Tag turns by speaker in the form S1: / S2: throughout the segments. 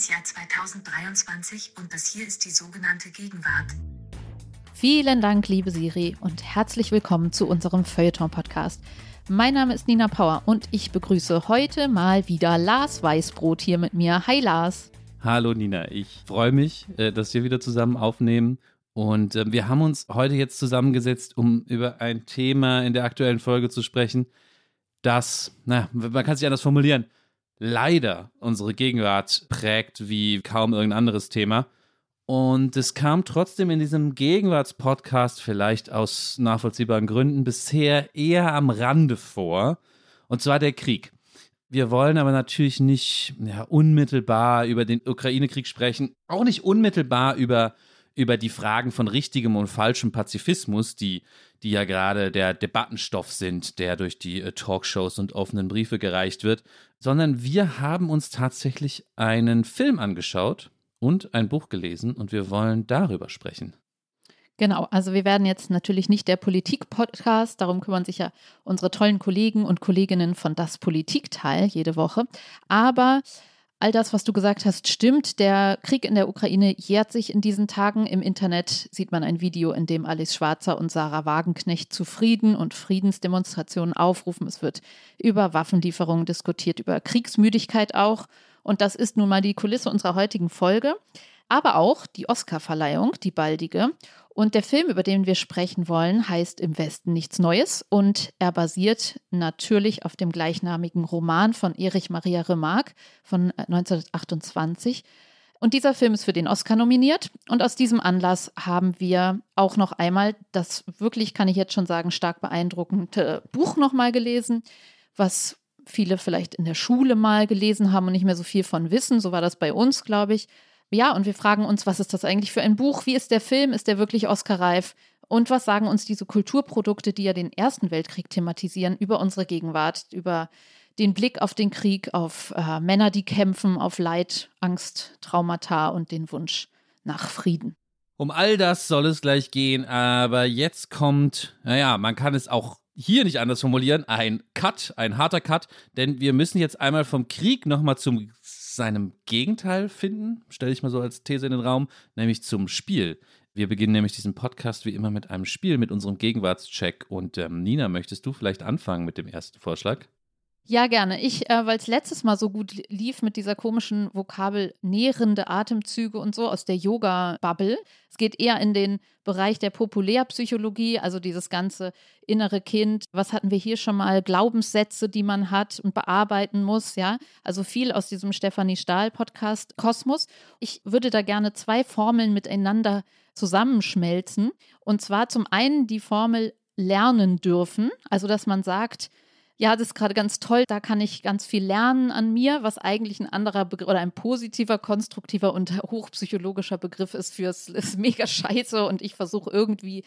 S1: das Jahr 2023 und das hier ist die sogenannte Gegenwart.
S2: Vielen Dank, liebe Siri, und herzlich willkommen zu unserem Feuilleton-Podcast. Mein Name ist Nina Power und ich begrüße heute mal wieder Lars Weißbrot hier mit mir. Hi Lars.
S3: Hallo Nina, ich freue mich, äh, dass wir wieder zusammen aufnehmen. Und äh, wir haben uns heute jetzt zusammengesetzt, um über ein Thema in der aktuellen Folge zu sprechen, das, na, man kann es sich anders formulieren, leider unsere Gegenwart prägt wie kaum irgendein anderes Thema. Und es kam trotzdem in diesem Gegenwartspodcast vielleicht aus nachvollziehbaren Gründen bisher eher am Rande vor. Und zwar der Krieg. Wir wollen aber natürlich nicht ja, unmittelbar über den Ukraine-Krieg sprechen, auch nicht unmittelbar über, über die Fragen von richtigem und falschem Pazifismus, die, die ja gerade der Debattenstoff sind, der durch die äh, Talkshows und offenen Briefe gereicht wird, sondern wir haben uns tatsächlich einen Film angeschaut und ein Buch gelesen und wir wollen darüber sprechen.
S2: Genau, also wir werden jetzt natürlich nicht der Politik-Podcast, darum kümmern sich ja unsere tollen Kollegen und Kolleginnen von Das Politikteil jede Woche. Aber all das, was du gesagt hast, stimmt. Der Krieg in der Ukraine jährt sich in diesen Tagen. Im Internet sieht man ein Video, in dem Alice Schwarzer und Sarah Wagenknecht zu Frieden und Friedensdemonstrationen aufrufen. Es wird über Waffenlieferungen diskutiert, über Kriegsmüdigkeit auch. Und das ist nun mal die Kulisse unserer heutigen Folge aber auch die Oscarverleihung, die baldige. Und der Film, über den wir sprechen wollen, heißt Im Westen nichts Neues und er basiert natürlich auf dem gleichnamigen Roman von Erich Maria Remarque von 1928. Äh, und dieser Film ist für den Oscar nominiert. Und aus diesem Anlass haben wir auch noch einmal das wirklich, kann ich jetzt schon sagen, stark beeindruckende Buch nochmal gelesen, was viele vielleicht in der Schule mal gelesen haben und nicht mehr so viel von wissen. So war das bei uns, glaube ich. Ja, und wir fragen uns, was ist das eigentlich für ein Buch? Wie ist der Film? Ist der wirklich Oscar-reif? Und was sagen uns diese Kulturprodukte, die ja den Ersten Weltkrieg thematisieren, über unsere Gegenwart, über den Blick auf den Krieg, auf äh, Männer, die kämpfen, auf Leid, Angst, Traumata und den Wunsch nach Frieden?
S3: Um all das soll es gleich gehen, aber jetzt kommt, naja, man kann es auch hier nicht anders formulieren, ein Cut, ein harter Cut, denn wir müssen jetzt einmal vom Krieg nochmal zum seinem Gegenteil finden, stelle ich mal so als These in den Raum, nämlich zum Spiel. Wir beginnen nämlich diesen Podcast wie immer mit einem Spiel, mit unserem Gegenwartscheck. Und ähm, Nina, möchtest du vielleicht anfangen mit dem ersten Vorschlag?
S2: Ja, gerne. Ich, äh, weil es letztes Mal so gut lief mit dieser komischen Vokabel nährende Atemzüge und so aus der Yoga-Bubble. Es geht eher in den Bereich der Populärpsychologie, also dieses ganze innere Kind. Was hatten wir hier schon mal? Glaubenssätze, die man hat und bearbeiten muss, ja. Also viel aus diesem Stefanie Stahl-Podcast Kosmos. Ich würde da gerne zwei Formeln miteinander zusammenschmelzen. Und zwar zum einen die Formel lernen dürfen, also dass man sagt, ja, das ist gerade ganz toll, da kann ich ganz viel lernen an mir, was eigentlich ein anderer Begriff oder ein positiver, konstruktiver und hochpsychologischer Begriff ist fürs ist mega scheiße und ich versuche irgendwie,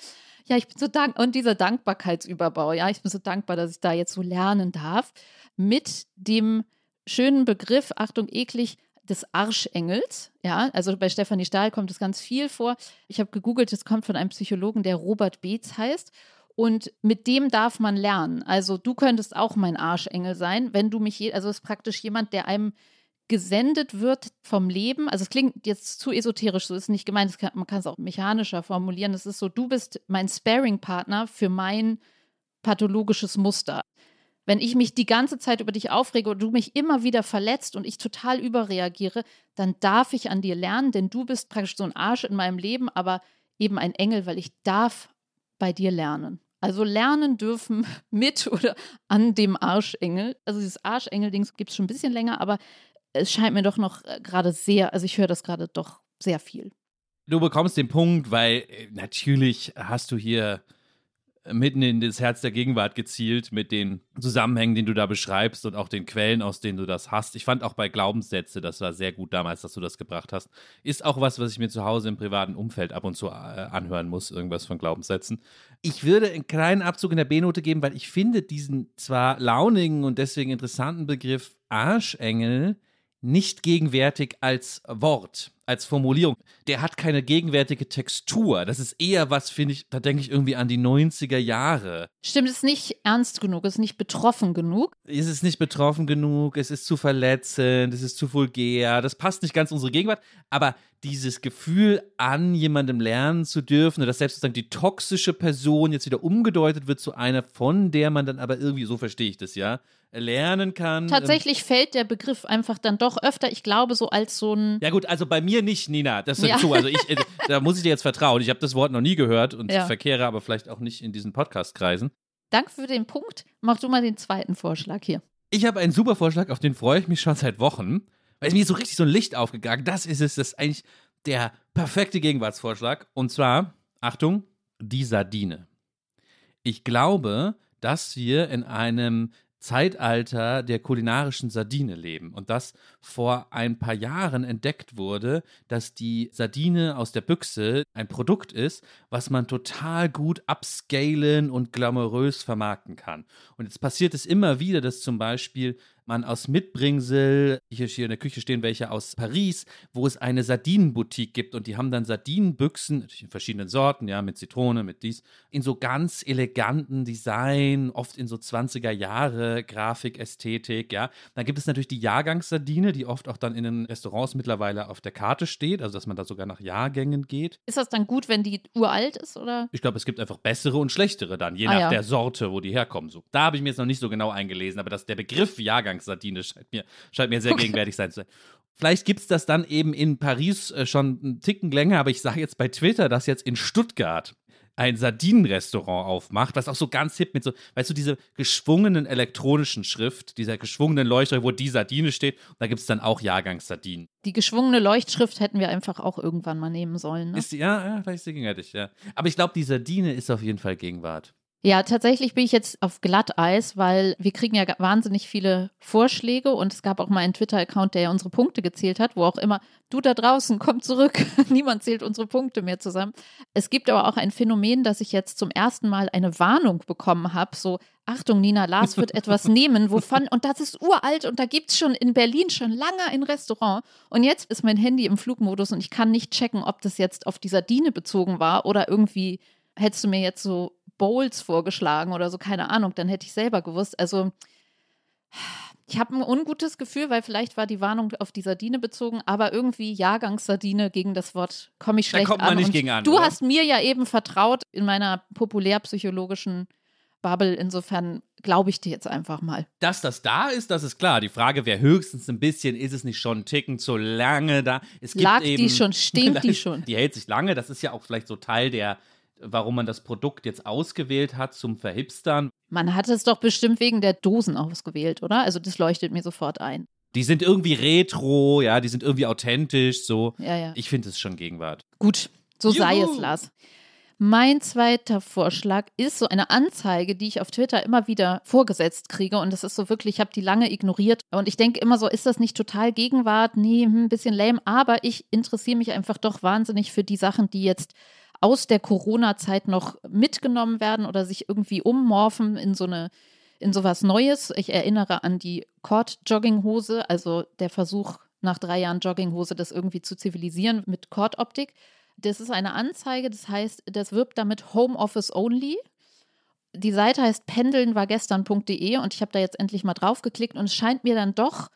S2: ja, ich bin so dankbar und dieser Dankbarkeitsüberbau, ja, ich bin so dankbar, dass ich da jetzt so lernen darf, mit dem schönen Begriff, Achtung, eklig, des Arschengels. Ja, also bei Stefanie Stahl kommt es ganz viel vor. Ich habe gegoogelt, es kommt von einem Psychologen, der Robert Beetz heißt. Und mit dem darf man lernen. Also du könntest auch mein Arschengel sein, wenn du mich, je, also es ist praktisch jemand, der einem gesendet wird vom Leben. Also es klingt jetzt zu esoterisch, so ist nicht gemeint, kann, man kann es auch mechanischer formulieren. Es ist so, du bist mein Sparing-Partner für mein pathologisches Muster. Wenn ich mich die ganze Zeit über dich aufrege und du mich immer wieder verletzt und ich total überreagiere, dann darf ich an dir lernen, denn du bist praktisch so ein Arsch in meinem Leben, aber eben ein Engel, weil ich darf bei dir lernen. Also lernen dürfen mit oder an dem Arschengel. Also dieses Arschengel-Dings gibt es schon ein bisschen länger, aber es scheint mir doch noch äh, gerade sehr, also ich höre das gerade doch sehr viel.
S3: Du bekommst den Punkt, weil äh, natürlich hast du hier mitten in das Herz der Gegenwart gezielt mit den Zusammenhängen, den du da beschreibst und auch den Quellen, aus denen du das hast. Ich fand auch bei Glaubenssätze, das war sehr gut damals, dass du das gebracht hast. Ist auch was, was ich mir zu Hause im privaten Umfeld ab und zu äh, anhören muss, irgendwas von Glaubenssätzen. Ich würde einen kleinen Abzug in der B-Note geben, weil ich finde diesen zwar launigen und deswegen interessanten Begriff Arschengel nicht gegenwärtig als Wort. Als Formulierung, der hat keine gegenwärtige Textur. Das ist eher was, finde ich, da denke ich irgendwie an die 90er Jahre.
S2: Stimmt, es ist nicht ernst genug, es ist nicht betroffen genug.
S3: Es ist nicht betroffen genug, es ist zu verletzend, es ist zu vulgär, das passt nicht ganz in unsere Gegenwart, aber dieses Gefühl, an jemandem lernen zu dürfen, dass selbst sozusagen die toxische Person jetzt wieder umgedeutet wird zu einer, von der man dann aber irgendwie, so verstehe ich das ja, lernen kann.
S2: Tatsächlich ähm, fällt der Begriff einfach dann doch öfter, ich glaube, so als so ein.
S3: Ja, gut, also bei mir nicht, Nina, das ist ja. zu. Also ich, äh, da muss ich dir jetzt vertrauen. Ich habe das Wort noch nie gehört und ja. verkehre aber vielleicht auch nicht in diesen Podcast-Kreisen.
S2: Danke für den Punkt. Mach du mal den zweiten Vorschlag hier.
S3: Ich habe einen super Vorschlag, auf den freue ich mich schon seit Wochen. Weil es mir so richtig so ein Licht aufgegangen. Das ist es, das ist eigentlich der perfekte Gegenwartsvorschlag. Und zwar, Achtung, die Sardine. Ich glaube, dass wir in einem Zeitalter der kulinarischen Sardine leben und das vor ein paar Jahren entdeckt wurde, dass die Sardine aus der Büchse ein Produkt ist, was man total gut upscalen und glamourös vermarkten kann. Und jetzt passiert es immer wieder, dass zum Beispiel man aus Mitbringsel, hier, hier in der Küche stehen welche aus Paris, wo es eine Sardinenboutique gibt und die haben dann Sardinenbüchsen, natürlich in verschiedenen Sorten, ja, mit Zitrone, mit dies, in so ganz eleganten Design, oft in so 20er Jahre Grafik, Ästhetik, ja. Dann gibt es natürlich die Jahrgangssardine, die oft auch dann in den Restaurants mittlerweile auf der Karte steht, also dass man da sogar nach Jahrgängen geht.
S2: Ist das dann gut, wenn die uralt ist, oder?
S3: Ich glaube, es gibt einfach bessere und schlechtere dann, je ah, nach ja. der Sorte, wo die herkommen. So. Da habe ich mir jetzt noch nicht so genau eingelesen, aber dass der Begriff Jahrgang Übergangssardine scheint mir, scheint mir sehr okay. gegenwärtig sein zu sein. Vielleicht gibt es das dann eben in Paris äh, schon einen Ticken länger, aber ich sage jetzt bei Twitter, dass jetzt in Stuttgart ein Sardinenrestaurant aufmacht, was auch so ganz hip mit so, weißt du, diese geschwungenen elektronischen Schrift, dieser geschwungenen Leuchter, wo die Sardine steht, und da gibt es dann auch Jahrgangssardinen.
S2: Die geschwungene Leuchtschrift hätten wir einfach auch irgendwann mal nehmen sollen. Ne?
S3: Ist die, ja, ja, vielleicht ist sie gegenwärtig, ja. Aber ich glaube, die Sardine ist auf jeden Fall Gegenwart.
S2: Ja, tatsächlich bin ich jetzt auf Glatteis, weil wir kriegen ja wahnsinnig viele Vorschläge und es gab auch mal einen Twitter-Account, der ja unsere Punkte gezählt hat, wo auch immer, du da draußen, komm zurück, niemand zählt unsere Punkte mehr zusammen. Es gibt aber auch ein Phänomen, dass ich jetzt zum ersten Mal eine Warnung bekommen habe, so, Achtung, Nina, Lars wird etwas nehmen, wovon, und das ist uralt und da gibt es schon in Berlin schon lange ein Restaurant und jetzt ist mein Handy im Flugmodus und ich kann nicht checken, ob das jetzt auf die Sardine bezogen war oder irgendwie hättest du mir jetzt so Bowls vorgeschlagen oder so, keine Ahnung, dann hätte ich selber gewusst. Also ich habe ein ungutes Gefühl, weil vielleicht war die Warnung auf die Sardine bezogen, aber irgendwie Jahrgangssardine gegen das Wort komme ich schlecht
S3: da kommt man
S2: an.
S3: Nicht gegen an
S2: du
S3: oder?
S2: hast mir ja eben vertraut in meiner populärpsychologischen Bubble. Insofern glaube ich dir jetzt einfach mal.
S3: Dass das da ist, das ist klar. Die Frage wäre höchstens ein bisschen, ist es nicht schon ein Ticken zu lange da?
S2: Es gibt Lag eben, die schon, stinkt die schon?
S3: Die hält sich lange, das ist ja auch vielleicht so Teil der warum man das Produkt jetzt ausgewählt hat zum Verhipstern.
S2: Man hat es doch bestimmt wegen der Dosen ausgewählt, oder? Also das leuchtet mir sofort ein.
S3: Die sind irgendwie retro, ja, die sind irgendwie authentisch, so.
S2: Ja, ja.
S3: Ich finde es schon Gegenwart.
S2: Gut, so Juhu. sei es, Lars. Mein zweiter Vorschlag ist so eine Anzeige, die ich auf Twitter immer wieder vorgesetzt kriege. Und das ist so wirklich, ich habe die lange ignoriert. Und ich denke immer so, ist das nicht total Gegenwart? Nee, hm, ein bisschen lame. Aber ich interessiere mich einfach doch wahnsinnig für die Sachen, die jetzt aus der Corona-Zeit noch mitgenommen werden oder sich irgendwie ummorphen in so eine in sowas Neues. Ich erinnere an die Cord-Jogginghose, also der Versuch nach drei Jahren Jogginghose, das irgendwie zu zivilisieren mit Cord-Optik. Das ist eine Anzeige, das heißt, das wirbt damit Homeoffice Only. Die Seite heißt pendelnwargestern.de und ich habe da jetzt endlich mal drauf geklickt und es scheint mir dann doch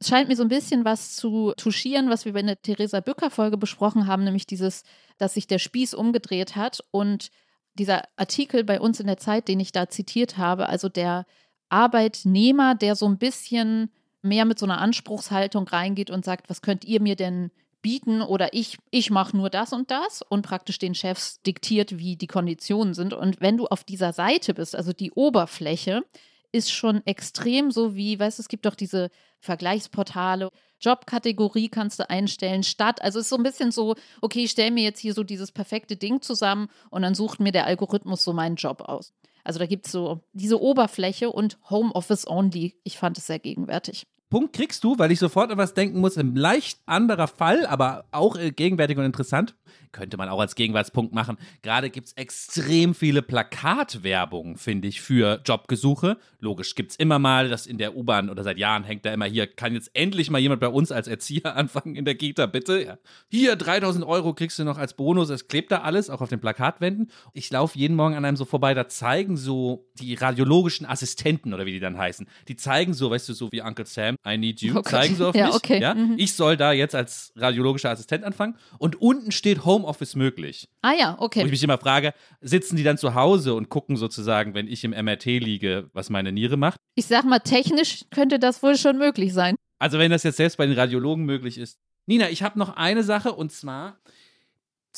S2: es scheint mir so ein bisschen was zu touchieren, was wir in der Theresa Bücker-Folge besprochen haben, nämlich dieses, dass sich der Spieß umgedreht hat und dieser Artikel bei uns in der Zeit, den ich da zitiert habe, also der Arbeitnehmer, der so ein bisschen mehr mit so einer Anspruchshaltung reingeht und sagt, was könnt ihr mir denn bieten oder ich, ich mache nur das und das und praktisch den Chefs diktiert, wie die Konditionen sind. Und wenn du auf dieser Seite bist, also die Oberfläche, ist schon extrem so wie, weißt du, es gibt doch diese Vergleichsportale, Jobkategorie kannst du einstellen, Stadt. Also es ist so ein bisschen so, okay, ich stelle mir jetzt hier so dieses perfekte Ding zusammen und dann sucht mir der Algorithmus so meinen Job aus. Also da gibt es so diese Oberfläche und Homeoffice Only. Ich fand es sehr gegenwärtig.
S3: Punkt kriegst du, weil ich sofort an was denken muss. Ein leicht anderer Fall, aber auch äh, gegenwärtig und interessant könnte man auch als Gegenwartspunkt machen. Gerade gibt es extrem viele Plakatwerbungen, finde ich, für Jobgesuche. Logisch gibt es immer mal, dass in der U-Bahn oder seit Jahren hängt da immer hier, kann jetzt endlich mal jemand bei uns als Erzieher anfangen in der Kita, bitte. Ja. Hier, 3000 Euro kriegst du noch als Bonus. Es klebt da alles, auch auf den Plakatwänden. Ich laufe jeden Morgen an einem so vorbei, da zeigen so die radiologischen Assistenten oder wie die dann heißen. Die zeigen so, weißt du, so wie Uncle Sam, I need you, oh zeigen so auf
S2: ja,
S3: mich.
S2: Okay.
S3: Ja? Mhm. Ich soll da jetzt als radiologischer Assistent anfangen. Und unten steht Home Homeoffice möglich.
S2: Ah ja, okay.
S3: Wo ich mich immer frage, sitzen die dann zu Hause und gucken sozusagen, wenn ich im MRT liege, was meine Niere macht?
S2: Ich sag mal, technisch könnte das wohl schon möglich sein.
S3: Also wenn das jetzt selbst bei den Radiologen möglich ist. Nina, ich habe noch eine Sache und zwar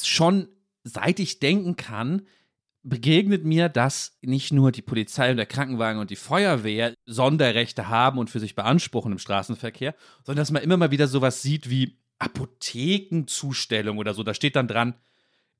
S3: schon seit ich denken kann, begegnet mir, dass nicht nur die Polizei und der Krankenwagen und die Feuerwehr Sonderrechte haben und für sich beanspruchen im Straßenverkehr, sondern dass man immer mal wieder sowas sieht wie Apothekenzustellung oder so. Da steht dann dran,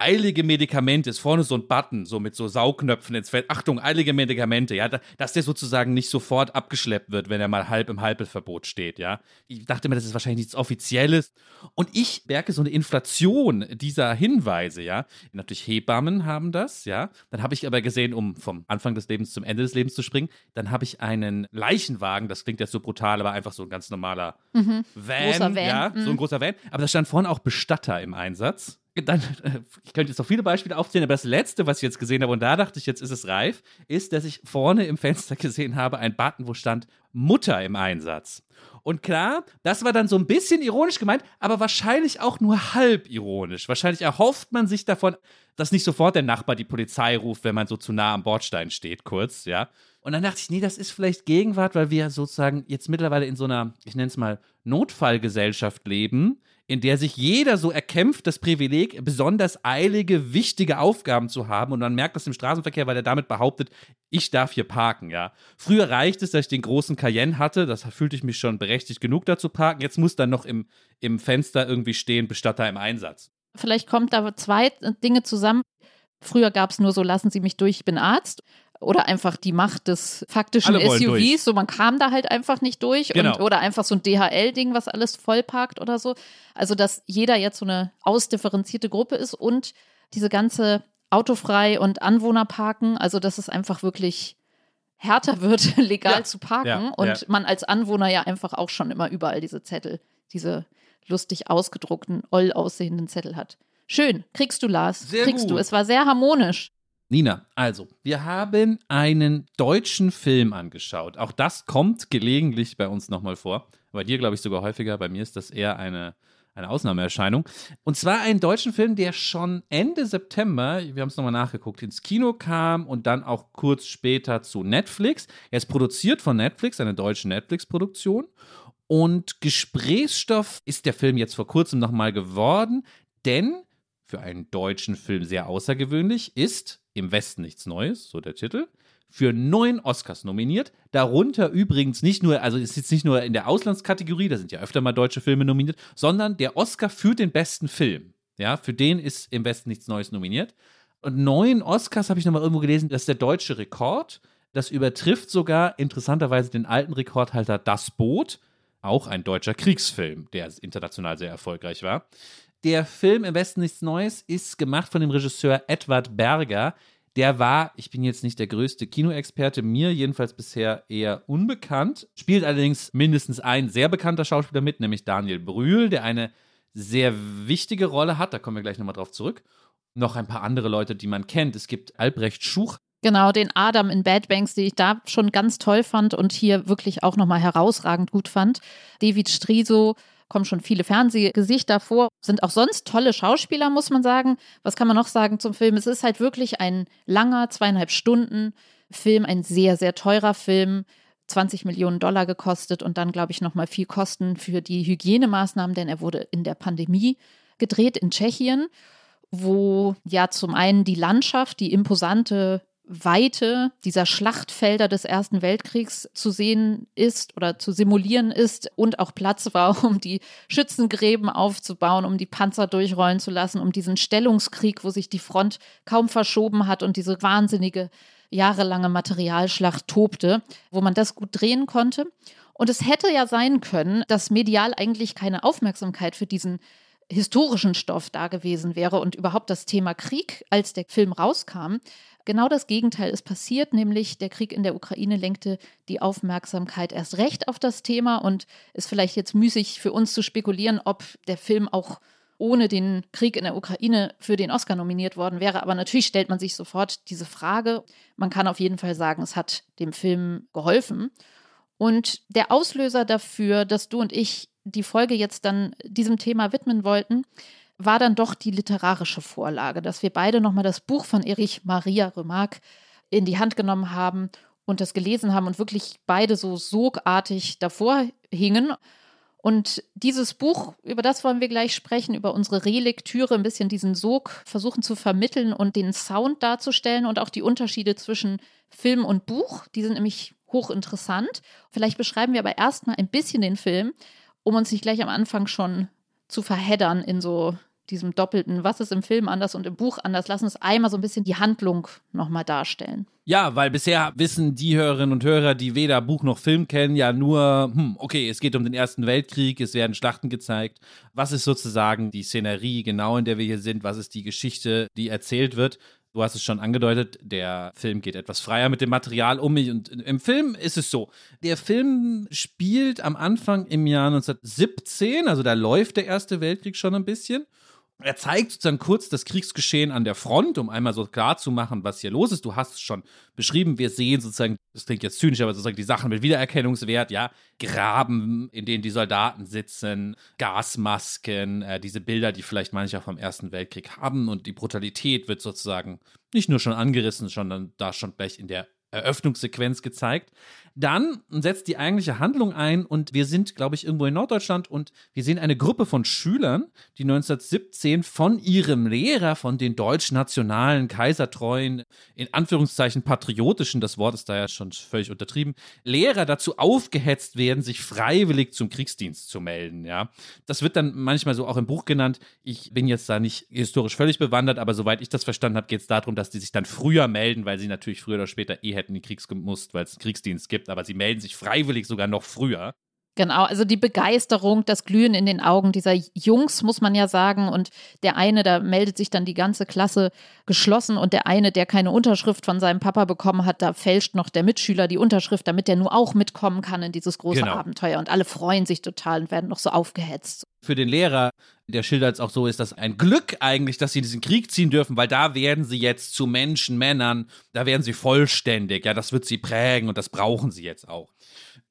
S3: eilige Medikamente, ist vorne so ein Button, so mit so Saugknöpfen ins Feld. Achtung, eilige Medikamente, ja, dass der sozusagen nicht sofort abgeschleppt wird, wenn er mal halb im Halbverbot steht, ja. Ich dachte mir, das ist wahrscheinlich nichts Offizielles. Und ich merke so eine Inflation dieser Hinweise, ja. Natürlich Hebammen haben das, ja. Dann habe ich aber gesehen, um vom Anfang des Lebens zum Ende des Lebens zu springen, dann habe ich einen Leichenwagen, das klingt jetzt so brutal, aber einfach so ein ganz normaler mhm. Van,
S2: Van,
S3: ja, mhm. so ein großer Van. Aber da stand vorne auch Bestatter im Einsatz dann, äh, ich könnte jetzt noch viele Beispiele aufzählen, aber das letzte, was ich jetzt gesehen habe, und da dachte ich, jetzt ist es reif, ist, dass ich vorne im Fenster gesehen habe, ein Button, wo stand Mutter im Einsatz. Und klar, das war dann so ein bisschen ironisch gemeint, aber wahrscheinlich auch nur halb ironisch. Wahrscheinlich erhofft man sich davon, dass nicht sofort der Nachbar die Polizei ruft, wenn man so zu nah am Bordstein steht, kurz, ja. Und dann dachte ich, nee, das ist vielleicht Gegenwart, weil wir sozusagen jetzt mittlerweile in so einer, ich nenne es mal, Notfallgesellschaft leben, in der sich jeder so erkämpft, das Privileg, besonders eilige, wichtige Aufgaben zu haben. Und man merkt das im Straßenverkehr, weil er damit behauptet, ich darf hier parken, ja. Früher reicht es, dass ich den großen Cayenne hatte, das fühlte ich mich schon berechtigt genug dazu parken. Jetzt muss dann noch im, im Fenster irgendwie stehen, Bestatter im Einsatz.
S2: Vielleicht kommt da zwei Dinge zusammen. Früher gab es nur so, lassen Sie mich durch, ich bin Arzt oder einfach die Macht des faktischen SUVs, durch. so man kam da halt einfach nicht durch genau. und, oder einfach so ein DHL-Ding, was alles vollparkt oder so. Also dass jeder jetzt so eine ausdifferenzierte Gruppe ist und diese ganze autofrei und Anwohnerparken, also dass es einfach wirklich härter wird, legal ja. zu parken ja, und ja. man als Anwohner ja einfach auch schon immer überall diese Zettel, diese lustig ausgedruckten, oll aussehenden Zettel hat. Schön, kriegst du, Lars. Sehr kriegst gut. du. Es war sehr harmonisch.
S3: Nina, also, wir haben einen deutschen Film angeschaut. Auch das kommt gelegentlich bei uns nochmal vor. Bei dir, glaube ich, sogar häufiger. Bei mir ist das eher eine, eine Ausnahmeerscheinung. Und zwar einen deutschen Film, der schon Ende September, wir haben es nochmal nachgeguckt, ins Kino kam und dann auch kurz später zu Netflix. Er ist produziert von Netflix, eine deutsche Netflix-Produktion. Und Gesprächsstoff ist der Film jetzt vor kurzem nochmal geworden, denn für einen deutschen Film sehr außergewöhnlich ist im Westen nichts Neues, so der Titel, für neun Oscars nominiert. Darunter übrigens nicht nur, also ist jetzt nicht nur in der Auslandskategorie, da sind ja öfter mal deutsche Filme nominiert, sondern der Oscar für den besten Film. Ja, für den ist im Westen nichts Neues nominiert. Und neun Oscars habe ich nochmal irgendwo gelesen, das ist der deutsche Rekord. Das übertrifft sogar interessanterweise den alten Rekordhalter Das Boot, auch ein deutscher Kriegsfilm, der international sehr erfolgreich war. Der Film Im Westen nichts Neues ist gemacht von dem Regisseur Edward Berger. Der war, ich bin jetzt nicht der größte Kinoexperte, mir jedenfalls bisher eher unbekannt. Spielt allerdings mindestens ein sehr bekannter Schauspieler mit, nämlich Daniel Brühl, der eine sehr wichtige Rolle hat. Da kommen wir gleich nochmal drauf zurück. Noch ein paar andere Leute, die man kennt. Es gibt Albrecht Schuch,
S2: Genau, den Adam in Bad Banks, den ich da schon ganz toll fand und hier wirklich auch nochmal herausragend gut fand. David Striso, kommen schon viele Fernsehgesichter vor, sind auch sonst tolle Schauspieler, muss man sagen. Was kann man noch sagen zum Film? Es ist halt wirklich ein langer, zweieinhalb Stunden Film, ein sehr, sehr teurer Film. 20 Millionen Dollar gekostet und dann, glaube ich, nochmal viel Kosten für die Hygienemaßnahmen, denn er wurde in der Pandemie gedreht in Tschechien, wo ja zum einen die Landschaft, die imposante Weite dieser Schlachtfelder des Ersten Weltkriegs zu sehen ist oder zu simulieren ist und auch Platz war, um die Schützengräben aufzubauen, um die Panzer durchrollen zu lassen, um diesen Stellungskrieg, wo sich die Front kaum verschoben hat und diese wahnsinnige jahrelange Materialschlacht tobte, wo man das gut drehen konnte. Und es hätte ja sein können, dass medial eigentlich keine Aufmerksamkeit für diesen historischen Stoff da gewesen wäre und überhaupt das Thema Krieg, als der Film rauskam. Genau das Gegenteil ist passiert, nämlich der Krieg in der Ukraine lenkte die Aufmerksamkeit erst recht auf das Thema und ist vielleicht jetzt müßig für uns zu spekulieren, ob der Film auch ohne den Krieg in der Ukraine für den Oscar nominiert worden wäre. Aber natürlich stellt man sich sofort diese Frage. Man kann auf jeden Fall sagen, es hat dem Film geholfen. Und der Auslöser dafür, dass du und ich die Folge jetzt dann diesem Thema widmen wollten, war dann doch die literarische Vorlage, dass wir beide nochmal das Buch von Erich Maria Remarque in die Hand genommen haben und das gelesen haben und wirklich beide so sogartig davor hingen. Und dieses Buch, über das wollen wir gleich sprechen, über unsere Relektüre, ein bisschen diesen Sog versuchen zu vermitteln und den Sound darzustellen und auch die Unterschiede zwischen Film und Buch. Die sind nämlich hochinteressant. Vielleicht beschreiben wir aber erstmal ein bisschen den Film, um uns nicht gleich am Anfang schon zu verheddern in so diesem doppelten, was ist im Film anders und im Buch anders. Lass uns einmal so ein bisschen die Handlung nochmal darstellen.
S3: Ja, weil bisher wissen die Hörerinnen und Hörer, die weder Buch noch Film kennen, ja nur, hm, okay, es geht um den Ersten Weltkrieg, es werden Schlachten gezeigt. Was ist sozusagen die Szenerie genau, in der wir hier sind? Was ist die Geschichte, die erzählt wird? Du hast es schon angedeutet, der Film geht etwas freier mit dem Material um mich. Und im Film ist es so: Der Film spielt am Anfang im Jahr 1917, also da läuft der Erste Weltkrieg schon ein bisschen. Er zeigt sozusagen kurz das Kriegsgeschehen an der Front, um einmal so klar zu machen, was hier los ist. Du hast es schon beschrieben. Wir sehen sozusagen, das klingt jetzt zynisch, aber sozusagen die Sachen mit Wiedererkennungswert, ja. Graben, in denen die Soldaten sitzen, Gasmasken, äh, diese Bilder, die vielleicht manche auch vom Ersten Weltkrieg haben. Und die Brutalität wird sozusagen nicht nur schon angerissen, sondern da schon gleich in der Eröffnungssequenz gezeigt. Dann setzt die eigentliche Handlung ein und wir sind, glaube ich, irgendwo in Norddeutschland und wir sehen eine Gruppe von Schülern, die 1917 von ihrem Lehrer, von den deutsch-nationalen, kaisertreuen, in Anführungszeichen patriotischen, das Wort ist da ja schon völlig untertrieben, Lehrer dazu aufgehetzt werden, sich freiwillig zum Kriegsdienst zu melden. Ja, das wird dann manchmal so auch im Buch genannt. Ich bin jetzt da nicht historisch völlig bewandert, aber soweit ich das verstanden habe, geht es darum, dass die sich dann früher melden, weil sie natürlich früher oder später eh hätten in den Kriegs gemusst, weil es einen Kriegsdienst gibt aber sie melden sich freiwillig sogar noch früher.
S2: Genau, also die Begeisterung, das Glühen in den Augen dieser Jungs, muss man ja sagen. Und der eine, da meldet sich dann die ganze Klasse geschlossen und der eine, der keine Unterschrift von seinem Papa bekommen hat, da fälscht noch der Mitschüler die Unterschrift, damit der nur auch mitkommen kann in dieses große genau. Abenteuer. Und alle freuen sich total und werden noch so aufgehetzt.
S3: Für den Lehrer, der schildert es auch so, ist das ein Glück eigentlich, dass sie in diesen Krieg ziehen dürfen, weil da werden sie jetzt zu Menschen, Männern, da werden sie vollständig. Ja, das wird sie prägen und das brauchen sie jetzt auch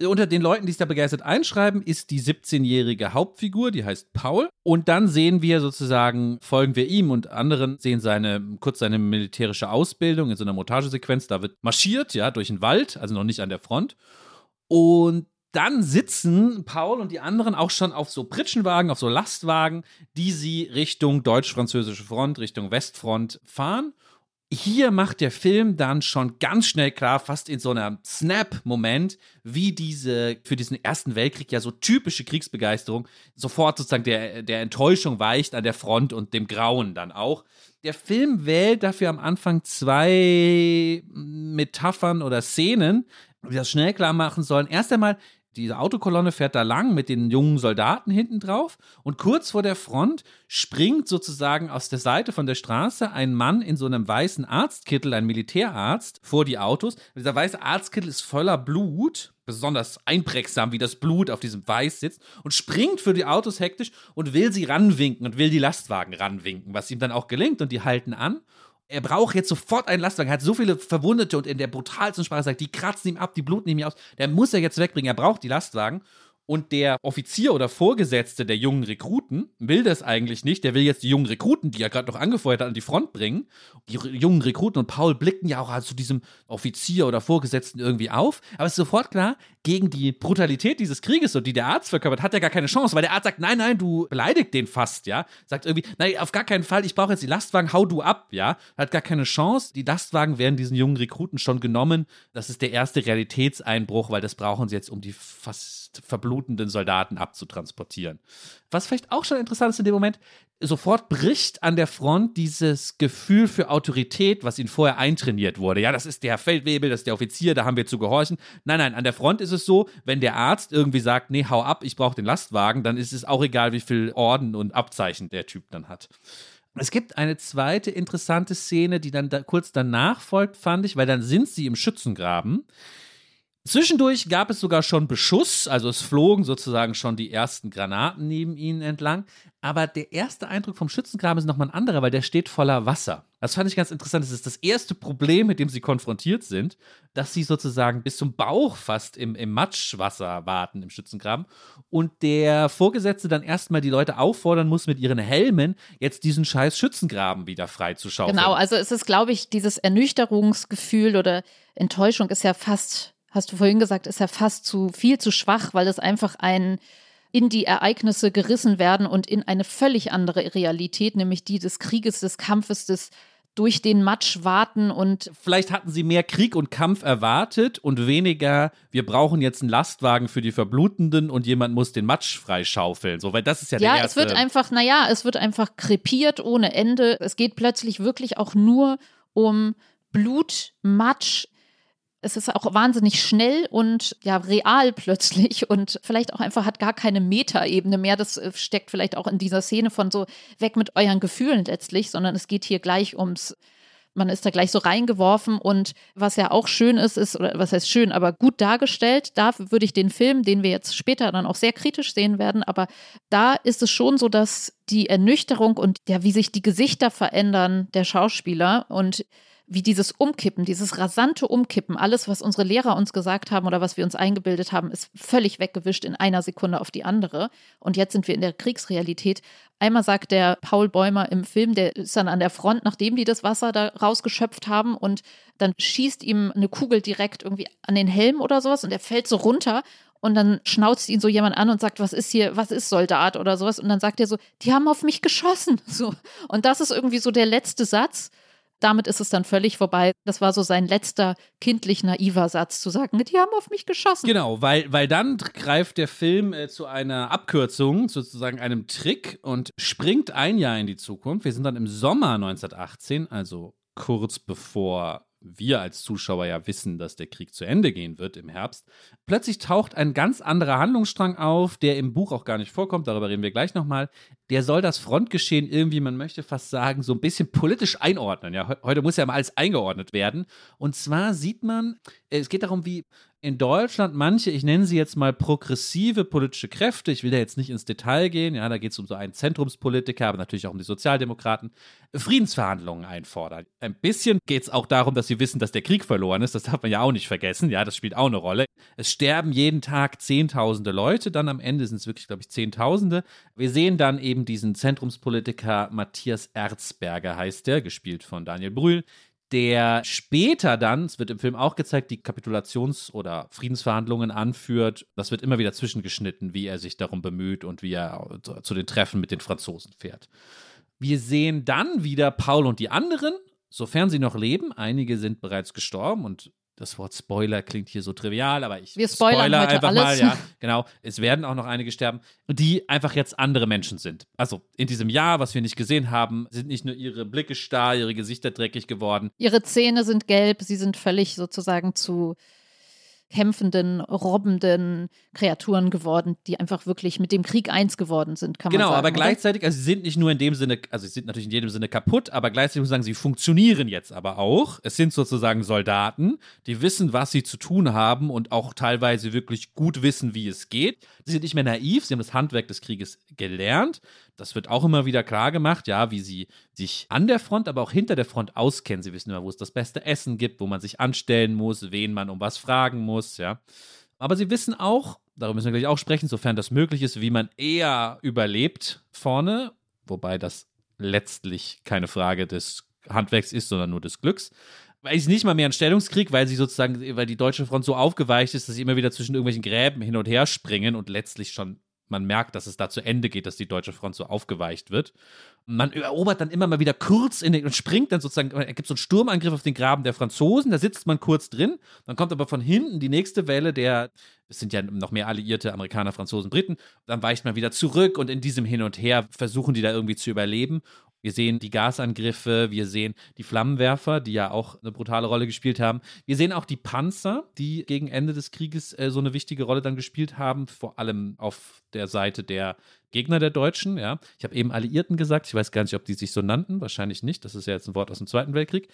S3: unter den Leuten, die sich da begeistert einschreiben, ist die 17-jährige Hauptfigur, die heißt Paul. Und dann sehen wir sozusagen, folgen wir ihm und anderen, sehen seine, kurz seine militärische Ausbildung in so einer Montagesequenz. Da wird marschiert, ja, durch den Wald, also noch nicht an der Front. Und dann sitzen Paul und die anderen auch schon auf so Pritschenwagen, auf so Lastwagen, die sie Richtung deutsch-französische Front, Richtung Westfront fahren hier macht der Film dann schon ganz schnell klar, fast in so einem Snap-Moment, wie diese für diesen Ersten Weltkrieg ja so typische Kriegsbegeisterung sofort sozusagen der, der Enttäuschung weicht an der Front und dem Grauen dann auch. Der Film wählt dafür am Anfang zwei Metaphern oder Szenen, die das schnell klar machen sollen. Erst einmal diese Autokolonne fährt da lang mit den jungen Soldaten hinten drauf und kurz vor der Front springt sozusagen aus der Seite von der Straße ein Mann in so einem weißen Arztkittel, ein Militärarzt, vor die Autos. dieser weiße Arztkittel ist voller Blut, besonders einprägsam, wie das Blut auf diesem Weiß sitzt und springt für die Autos hektisch und will sie ranwinken und will die Lastwagen ranwinken, was ihm dann auch gelingt und die halten an er braucht jetzt sofort einen Lastwagen. Er hat so viele Verwundete und in der brutalsten Sprache sagt, die kratzen ihm ab, die bluten ihm aus. Der muss er jetzt wegbringen. Er braucht die Lastwagen. Und der Offizier oder Vorgesetzte der jungen Rekruten will das eigentlich nicht. Der will jetzt die jungen Rekruten, die er gerade noch angefeuert hat, an die Front bringen. Die jungen Rekruten und Paul blicken ja auch zu diesem Offizier oder Vorgesetzten irgendwie auf. Aber es ist sofort klar, gegen die Brutalität dieses Krieges und die der Arzt verkörpert, hat er gar keine Chance, weil der Arzt sagt, nein, nein, du beleidigt den fast, ja. Sagt irgendwie, nein, auf gar keinen Fall, ich brauche jetzt die Lastwagen, hau du ab, ja. Hat gar keine Chance. Die Lastwagen werden diesen jungen Rekruten schon genommen. Das ist der erste Realitätseinbruch, weil das brauchen sie jetzt, um die fast verblutete blutenden Soldaten abzutransportieren. Was vielleicht auch schon interessant ist in dem Moment, sofort bricht an der Front dieses Gefühl für Autorität, was ihn vorher eintrainiert wurde. Ja, das ist der Feldwebel, das ist der Offizier, da haben wir zu gehorchen. Nein, nein, an der Front ist es so, wenn der Arzt irgendwie sagt, nee, hau ab, ich brauche den Lastwagen, dann ist es auch egal, wie viel Orden und Abzeichen der Typ dann hat. Es gibt eine zweite interessante Szene, die dann da kurz danach folgt, fand ich, weil dann sind sie im Schützengraben. Zwischendurch gab es sogar schon Beschuss, also es flogen sozusagen schon die ersten Granaten neben ihnen entlang. Aber der erste Eindruck vom Schützengraben ist nochmal ein anderer, weil der steht voller Wasser. Das fand ich ganz interessant. Das ist das erste Problem, mit dem sie konfrontiert sind, dass sie sozusagen bis zum Bauch fast im, im Matschwasser warten im Schützengraben. Und der Vorgesetzte dann erstmal die Leute auffordern muss, mit ihren Helmen jetzt diesen scheiß Schützengraben wieder freizuschaufeln.
S2: Genau, also es ist, glaube ich, dieses Ernüchterungsgefühl oder Enttäuschung ist ja fast hast du vorhin gesagt, ist ja fast zu viel zu schwach, weil es einfach ein in die Ereignisse gerissen werden und in eine völlig andere Realität, nämlich die des Krieges, des Kampfes, des durch den Matsch warten und.
S3: Vielleicht hatten sie mehr Krieg und Kampf erwartet und weniger, wir brauchen jetzt einen Lastwagen für die Verblutenden und jemand muss den Matsch freischaufeln. So, weil das ist ja,
S2: ja
S3: der erste.
S2: Ja, es wird einfach, naja, es wird einfach krepiert ohne Ende. Es geht plötzlich wirklich auch nur um Blut, Matsch, es ist auch wahnsinnig schnell und ja real plötzlich und vielleicht auch einfach hat gar keine Metaebene mehr. Das äh, steckt vielleicht auch in dieser Szene von so weg mit euren Gefühlen letztlich, sondern es geht hier gleich ums man ist da gleich so reingeworfen und was ja auch schön ist, ist, oder was heißt schön, aber gut dargestellt. Da würde ich den Film, den wir jetzt später dann auch sehr kritisch sehen werden, aber da ist es schon so, dass die Ernüchterung und ja, wie sich die Gesichter verändern der Schauspieler und wie dieses Umkippen, dieses rasante Umkippen, alles, was unsere Lehrer uns gesagt haben oder was wir uns eingebildet haben, ist völlig weggewischt in einer Sekunde auf die andere. Und jetzt sind wir in der Kriegsrealität. Einmal sagt der Paul Bäumer im Film, der ist dann an der Front, nachdem die das Wasser da rausgeschöpft haben und dann schießt ihm eine Kugel direkt irgendwie an den Helm oder sowas und er fällt so runter und dann schnauzt ihn so jemand an und sagt, was ist hier, was ist Soldat oder sowas und dann sagt er so, die haben auf mich geschossen, so. Und das ist irgendwie so der letzte Satz damit ist es dann völlig vorbei. Das war so sein letzter kindlich naiver Satz, zu sagen, die haben auf mich geschossen.
S3: Genau, weil, weil dann greift der Film äh, zu einer Abkürzung, sozusagen einem Trick und springt ein Jahr in die Zukunft. Wir sind dann im Sommer 1918, also kurz bevor wir als Zuschauer ja wissen, dass der Krieg zu Ende gehen wird im Herbst. Plötzlich taucht ein ganz anderer Handlungsstrang auf, der im Buch auch gar nicht vorkommt, darüber reden wir gleich nochmal. Der soll das Frontgeschehen irgendwie, man möchte fast sagen, so ein bisschen politisch einordnen. Ja, heute muss ja mal alles eingeordnet werden. Und zwar sieht man, es geht darum, wie in Deutschland manche, ich nenne sie jetzt mal progressive politische Kräfte, ich will da jetzt nicht ins Detail gehen, ja, da geht es um so einen Zentrumspolitiker, aber natürlich auch um die Sozialdemokraten, Friedensverhandlungen einfordern. Ein bisschen geht es auch darum, dass sie wissen, dass der Krieg verloren ist, das darf man ja auch nicht vergessen, ja, das spielt auch eine Rolle. Es sterben jeden Tag Zehntausende Leute, dann am Ende sind es wirklich, glaube ich, Zehntausende. Wir sehen dann eben diesen Zentrumspolitiker Matthias Erzberger, heißt der, gespielt von Daniel Brühl, der später dann, es wird im Film auch gezeigt, die Kapitulations- oder Friedensverhandlungen anführt. Das wird immer wieder zwischengeschnitten, wie er sich darum bemüht und wie er zu den Treffen mit den Franzosen fährt. Wir sehen dann wieder Paul und die anderen, sofern sie noch leben. Einige sind bereits gestorben und das Wort Spoiler klingt hier so trivial, aber ich
S2: Wir spoilern spoiler heute
S3: einfach
S2: alles.
S3: mal, ja, genau. Es werden auch noch einige sterben, die einfach jetzt andere Menschen sind. Also in diesem Jahr, was wir nicht gesehen haben, sind nicht nur ihre Blicke starr, ihre Gesichter dreckig geworden.
S2: Ihre Zähne sind gelb, sie sind völlig sozusagen zu kämpfenden, robbenden Kreaturen geworden, die einfach wirklich mit dem Krieg eins geworden sind, kann
S3: genau,
S2: man sagen.
S3: Genau, aber gleichzeitig, also sie sind nicht nur in dem Sinne, also sie sind natürlich in jedem Sinne kaputt, aber gleichzeitig muss ich sagen, sie funktionieren jetzt aber auch. Es sind sozusagen Soldaten, die wissen, was sie zu tun haben und auch teilweise wirklich gut wissen, wie es geht. Sie sind nicht mehr naiv, sie haben das Handwerk des Krieges gelernt. Das wird auch immer wieder klar gemacht, ja, wie sie sich an der Front, aber auch hinter der Front auskennen. Sie wissen immer, wo es das beste Essen gibt, wo man sich anstellen muss, wen man um was fragen muss, ja. Aber sie wissen auch, darüber müssen wir gleich auch sprechen, sofern das möglich ist, wie man eher überlebt vorne, wobei das letztlich keine Frage des Handwerks ist, sondern nur des Glücks. Weil es nicht mal mehr ein Stellungskrieg, weil sie sozusagen, weil die deutsche Front so aufgeweicht ist, dass sie immer wieder zwischen irgendwelchen Gräben hin und her springen und letztlich schon man merkt, dass es da zu Ende geht, dass die deutsche Front so aufgeweicht wird. Man erobert dann immer mal wieder kurz in den und springt dann sozusagen, es gibt so einen Sturmangriff auf den Graben der Franzosen, da sitzt man kurz drin, dann kommt aber von hinten die nächste Welle der, es sind ja noch mehr alliierte Amerikaner, Franzosen, Briten, dann weicht man wieder zurück und in diesem Hin und Her versuchen die da irgendwie zu überleben. Wir sehen die Gasangriffe, wir sehen die Flammenwerfer, die ja auch eine brutale Rolle gespielt haben. Wir sehen auch die Panzer, die gegen Ende des Krieges äh, so eine wichtige Rolle dann gespielt haben, vor allem auf der Seite der Gegner der Deutschen. Ja, ich habe eben Alliierten gesagt. Ich weiß gar nicht, ob die sich so nannten. Wahrscheinlich nicht. Das ist ja jetzt ein Wort aus dem Zweiten Weltkrieg.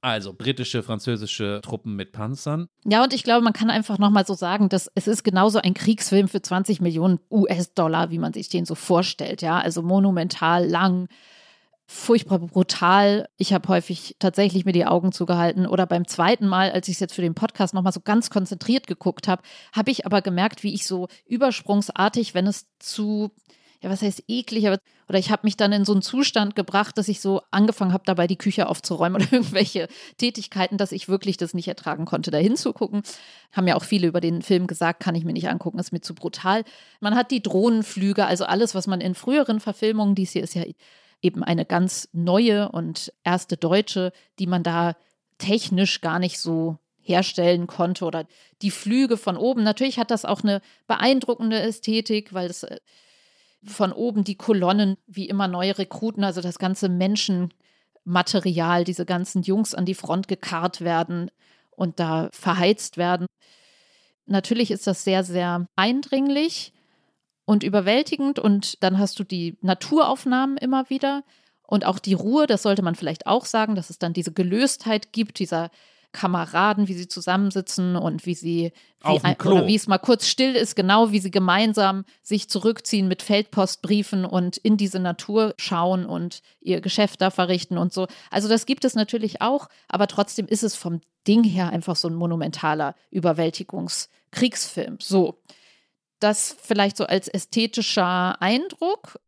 S3: Also britische, französische Truppen mit Panzern.
S2: Ja, und ich glaube, man kann einfach nochmal so sagen, dass es ist genauso ein Kriegsfilm für 20 Millionen US-Dollar, wie man sich den so vorstellt. Ja, also monumental lang furchtbar brutal. Ich habe häufig tatsächlich mir die Augen zugehalten oder beim zweiten Mal, als ich es jetzt für den Podcast nochmal so ganz konzentriert geguckt habe, habe ich aber gemerkt, wie ich so übersprungsartig, wenn es zu ja, was heißt eklig, aber oder ich habe mich dann in so einen Zustand gebracht, dass ich so angefangen habe, dabei die Küche aufzuräumen oder irgendwelche Tätigkeiten, dass ich wirklich das nicht ertragen konnte, da hinzugucken. Haben ja auch viele über den Film gesagt, kann ich mir nicht angucken, ist mir zu brutal. Man hat die Drohnenflüge, also alles, was man in früheren Verfilmungen, dies hier ist ja eben eine ganz neue und erste deutsche, die man da technisch gar nicht so herstellen konnte oder die Flüge von oben. Natürlich hat das auch eine beeindruckende Ästhetik, weil es äh, von oben die Kolonnen, wie immer neue Rekruten, also das ganze Menschenmaterial, diese ganzen Jungs an die Front gekarrt werden und da verheizt werden. Natürlich ist das sehr, sehr eindringlich und überwältigend. Und dann hast du die Naturaufnahmen immer wieder und auch die Ruhe. Das sollte man vielleicht auch sagen, dass es dann diese Gelöstheit gibt, dieser Kameraden, wie sie zusammensitzen und wie sie
S3: wie ein,
S2: oder wie es mal kurz still ist, genau wie sie gemeinsam sich zurückziehen mit Feldpostbriefen und in diese Natur schauen und ihr Geschäft da verrichten und so. Also das gibt es natürlich auch, aber trotzdem ist es vom Ding her einfach so ein monumentaler Überwältigungskriegsfilm. So das vielleicht so als ästhetischer Eindruck.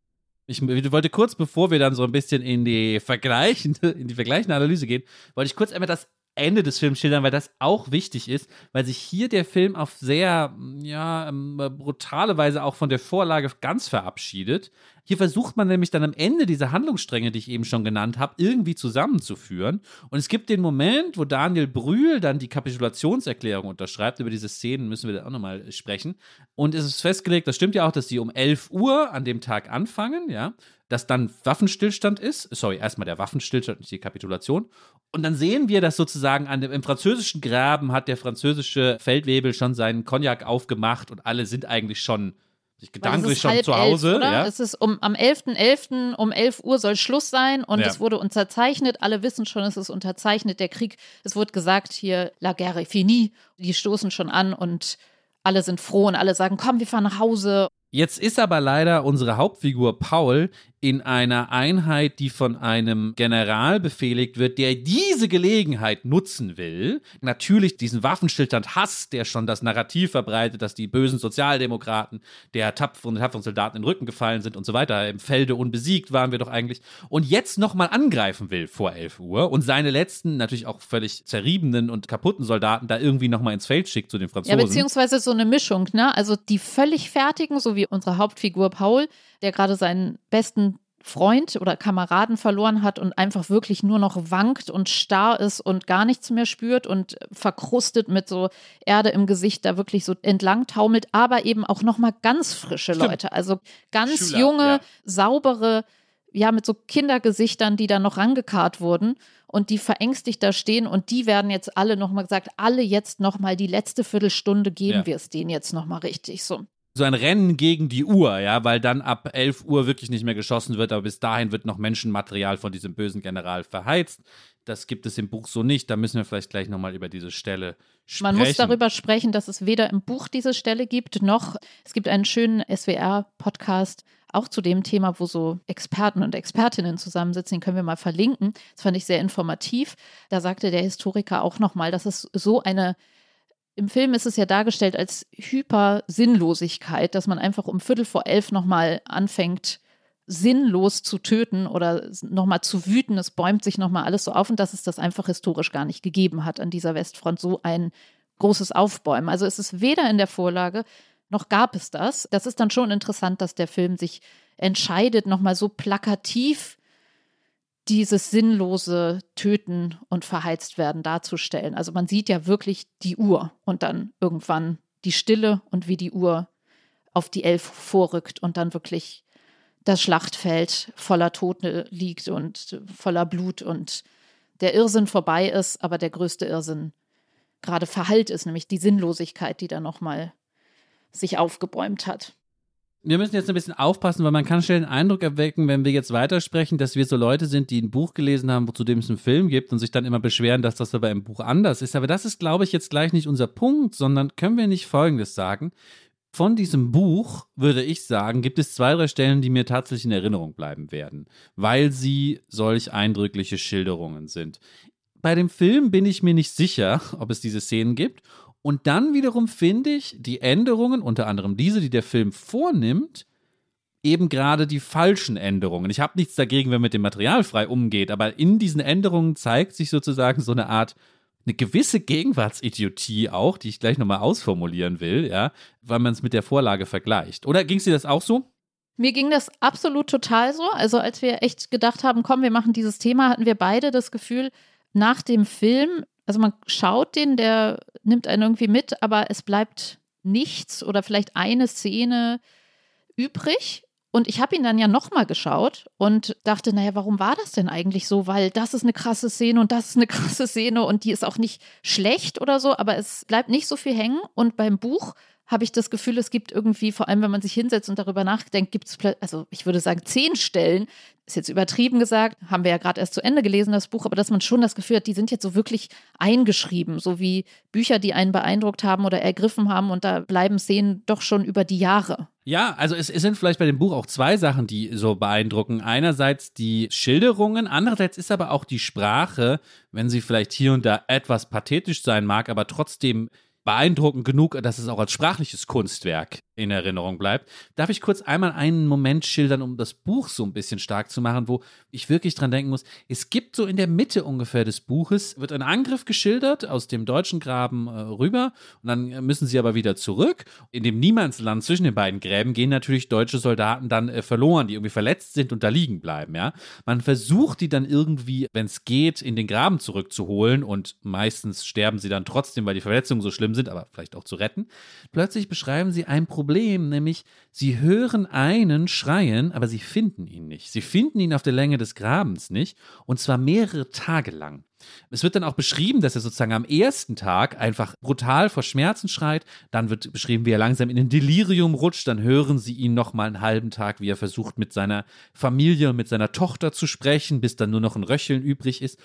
S3: Ich wollte kurz, bevor wir dann so ein bisschen in die vergleichende, in die vergleichende Analyse gehen, wollte ich kurz einmal das Ende des Films schildern, weil das auch wichtig ist, weil sich hier der Film auf sehr, ja, ähm, brutale Weise auch von der Vorlage ganz verabschiedet. Hier versucht man nämlich dann am Ende diese Handlungsstränge, die ich eben schon genannt habe, irgendwie zusammenzuführen. Und es gibt den Moment, wo Daniel Brühl dann die Kapitulationserklärung unterschreibt. Über diese Szenen müssen wir dann auch nochmal sprechen. Und es ist festgelegt, das stimmt ja auch, dass die um 11 Uhr an dem Tag anfangen, ja dass dann Waffenstillstand ist. Sorry, erstmal der Waffenstillstand, nicht die Kapitulation. Und dann sehen wir, dass sozusagen an dem, im französischen Graben hat der französische Feldwebel schon seinen Cognac aufgemacht und alle sind eigentlich schon sich gedanklich schon zu Hause.
S2: Elf, ja? Es ist um, am 11.11. .11. um 11 Uhr soll Schluss sein und ja. es wurde unterzeichnet. Alle wissen schon, es ist unterzeichnet. Der Krieg, es wurde gesagt hier, la guerre finie. Die stoßen schon an und alle sind froh und alle sagen, komm, wir fahren nach Hause.
S3: Jetzt ist aber leider unsere Hauptfigur Paul in einer Einheit, die von einem General befehligt wird, der diese Gelegenheit nutzen will. Natürlich diesen Waffenstillstand hasst, der schon das Narrativ verbreitet, dass die bösen Sozialdemokraten der tapferen, tapferen Soldaten in den Rücken gefallen sind und so weiter. Im Felde unbesiegt waren wir doch eigentlich. Und jetzt nochmal angreifen will vor 11 Uhr und seine letzten, natürlich auch völlig zerriebenen und kaputten Soldaten da irgendwie nochmal ins Feld schickt zu den Franzosen.
S2: Ja, beziehungsweise so eine Mischung, ne? Also die völlig fertigen, so wie unsere Hauptfigur Paul, der gerade seinen besten Freund oder Kameraden verloren hat und einfach wirklich nur noch wankt und starr ist und gar nichts mehr spürt und verkrustet mit so Erde im Gesicht da wirklich so entlang taumelt, aber eben auch noch mal ganz frische. Leute, also ganz Schüler, junge, ja. saubere, ja mit so Kindergesichtern, die da noch rangekarrt wurden und die verängstigt da stehen und die werden jetzt alle noch mal gesagt, alle jetzt noch mal die letzte Viertelstunde geben ja. wir es denen jetzt noch mal richtig so
S3: so ein Rennen gegen die Uhr, ja, weil dann ab 11 Uhr wirklich nicht mehr geschossen wird, aber bis dahin wird noch Menschenmaterial von diesem bösen General verheizt. Das gibt es im Buch so nicht. Da müssen wir vielleicht gleich nochmal über diese Stelle sprechen.
S2: Man muss darüber sprechen, dass es weder im Buch diese Stelle gibt, noch es gibt einen schönen SWR-Podcast auch zu dem Thema, wo so Experten und Expertinnen zusammensitzen. Den können wir mal verlinken. Das fand ich sehr informativ. Da sagte der Historiker auch nochmal, dass es so eine im Film ist es ja dargestellt als Hypersinnlosigkeit, dass man einfach um Viertel vor elf nochmal anfängt, sinnlos zu töten oder nochmal zu wüten. Es bäumt sich nochmal alles so auf und dass es das einfach historisch gar nicht gegeben hat an dieser Westfront, so ein großes Aufbäumen. Also es ist weder in der Vorlage noch gab es das. Das ist dann schon interessant, dass der Film sich entscheidet, nochmal so plakativ dieses sinnlose Töten und verheizt werden darzustellen. Also man sieht ja wirklich die Uhr und dann irgendwann die Stille und wie die Uhr auf die Elf vorrückt und dann wirklich das Schlachtfeld voller Tote liegt und voller Blut und der Irrsinn vorbei ist, aber der größte Irrsinn gerade verhallt ist, nämlich die Sinnlosigkeit, die da nochmal sich aufgebäumt hat.
S3: Wir müssen jetzt ein bisschen aufpassen, weil man kann schnell den Eindruck erwecken, wenn wir jetzt weitersprechen, dass wir so Leute sind, die ein Buch gelesen haben, wozu dem es einen Film gibt und sich dann immer beschweren, dass das aber im Buch anders ist. Aber das ist, glaube ich, jetzt gleich nicht unser Punkt, sondern können wir nicht Folgendes sagen. Von diesem Buch, würde ich sagen, gibt es zwei, drei Stellen, die mir tatsächlich in Erinnerung bleiben werden, weil sie solch eindrückliche Schilderungen sind. Bei dem Film bin ich mir nicht sicher, ob es diese Szenen gibt. Und dann wiederum finde ich die Änderungen, unter anderem diese, die der Film vornimmt, eben gerade die falschen Änderungen. Ich habe nichts dagegen, wenn man mit dem Material frei umgeht, aber in diesen Änderungen zeigt sich sozusagen so eine Art eine gewisse Gegenwartsidiotie auch, die ich gleich nochmal ausformulieren will, ja, weil man es mit der Vorlage vergleicht. Oder ging es dir das auch so?
S2: Mir ging das absolut total so. Also als wir echt gedacht haben, komm, wir machen dieses Thema, hatten wir beide das Gefühl, nach dem Film, also man schaut den, der nimmt einen irgendwie mit, aber es bleibt nichts oder vielleicht eine Szene übrig. Und ich habe ihn dann ja nochmal geschaut und dachte, naja, warum war das denn eigentlich so? Weil das ist eine krasse Szene und das ist eine krasse Szene und die ist auch nicht schlecht oder so, aber es bleibt nicht so viel hängen. Und beim Buch habe ich das Gefühl, es gibt irgendwie, vor allem wenn man sich hinsetzt und darüber nachdenkt, gibt es, also ich würde sagen, zehn Stellen, ist jetzt übertrieben gesagt, haben wir ja gerade erst zu Ende gelesen, das Buch, aber dass man schon das Gefühl hat, die sind jetzt so wirklich eingeschrieben, so wie Bücher, die einen beeindruckt haben oder ergriffen haben und da bleiben Szenen doch schon über die Jahre.
S3: Ja, also es, es, sind vielleicht bei dem Buch auch zwei Sachen, die so beeindrucken. Einerseits die Schilderungen, andererseits ist aber auch die Sprache, wenn sie vielleicht hier und da etwas pathetisch sein mag, aber trotzdem beeindruckend genug, dass es auch als sprachliches Kunstwerk in Erinnerung bleibt. Darf ich kurz einmal einen Moment schildern, um das Buch so ein bisschen stark zu machen, wo ich wirklich dran denken muss. Es gibt so in der Mitte ungefähr des Buches, wird ein Angriff geschildert aus dem deutschen Graben äh, rüber und dann müssen sie aber wieder zurück. In dem Niemandsland zwischen den beiden Gräben gehen natürlich deutsche Soldaten dann äh, verloren, die irgendwie verletzt sind und da liegen bleiben, ja. Man versucht die dann irgendwie, wenn es geht, in den Graben zurückzuholen und meistens sterben sie dann trotzdem, weil die Verletzungen so schlimm sind, aber vielleicht auch zu retten. Plötzlich beschreiben sie ein Problem Problem, nämlich sie hören einen schreien, aber sie finden ihn nicht. Sie finden ihn auf der Länge des Grabens nicht und zwar mehrere Tage lang. Es wird dann auch beschrieben, dass er sozusagen am ersten Tag einfach brutal vor Schmerzen schreit. Dann wird beschrieben, wie er langsam in ein Delirium rutscht. Dann hören sie ihn noch mal einen halben Tag, wie er versucht, mit seiner Familie und mit seiner Tochter zu sprechen, bis dann nur noch ein Röcheln übrig ist.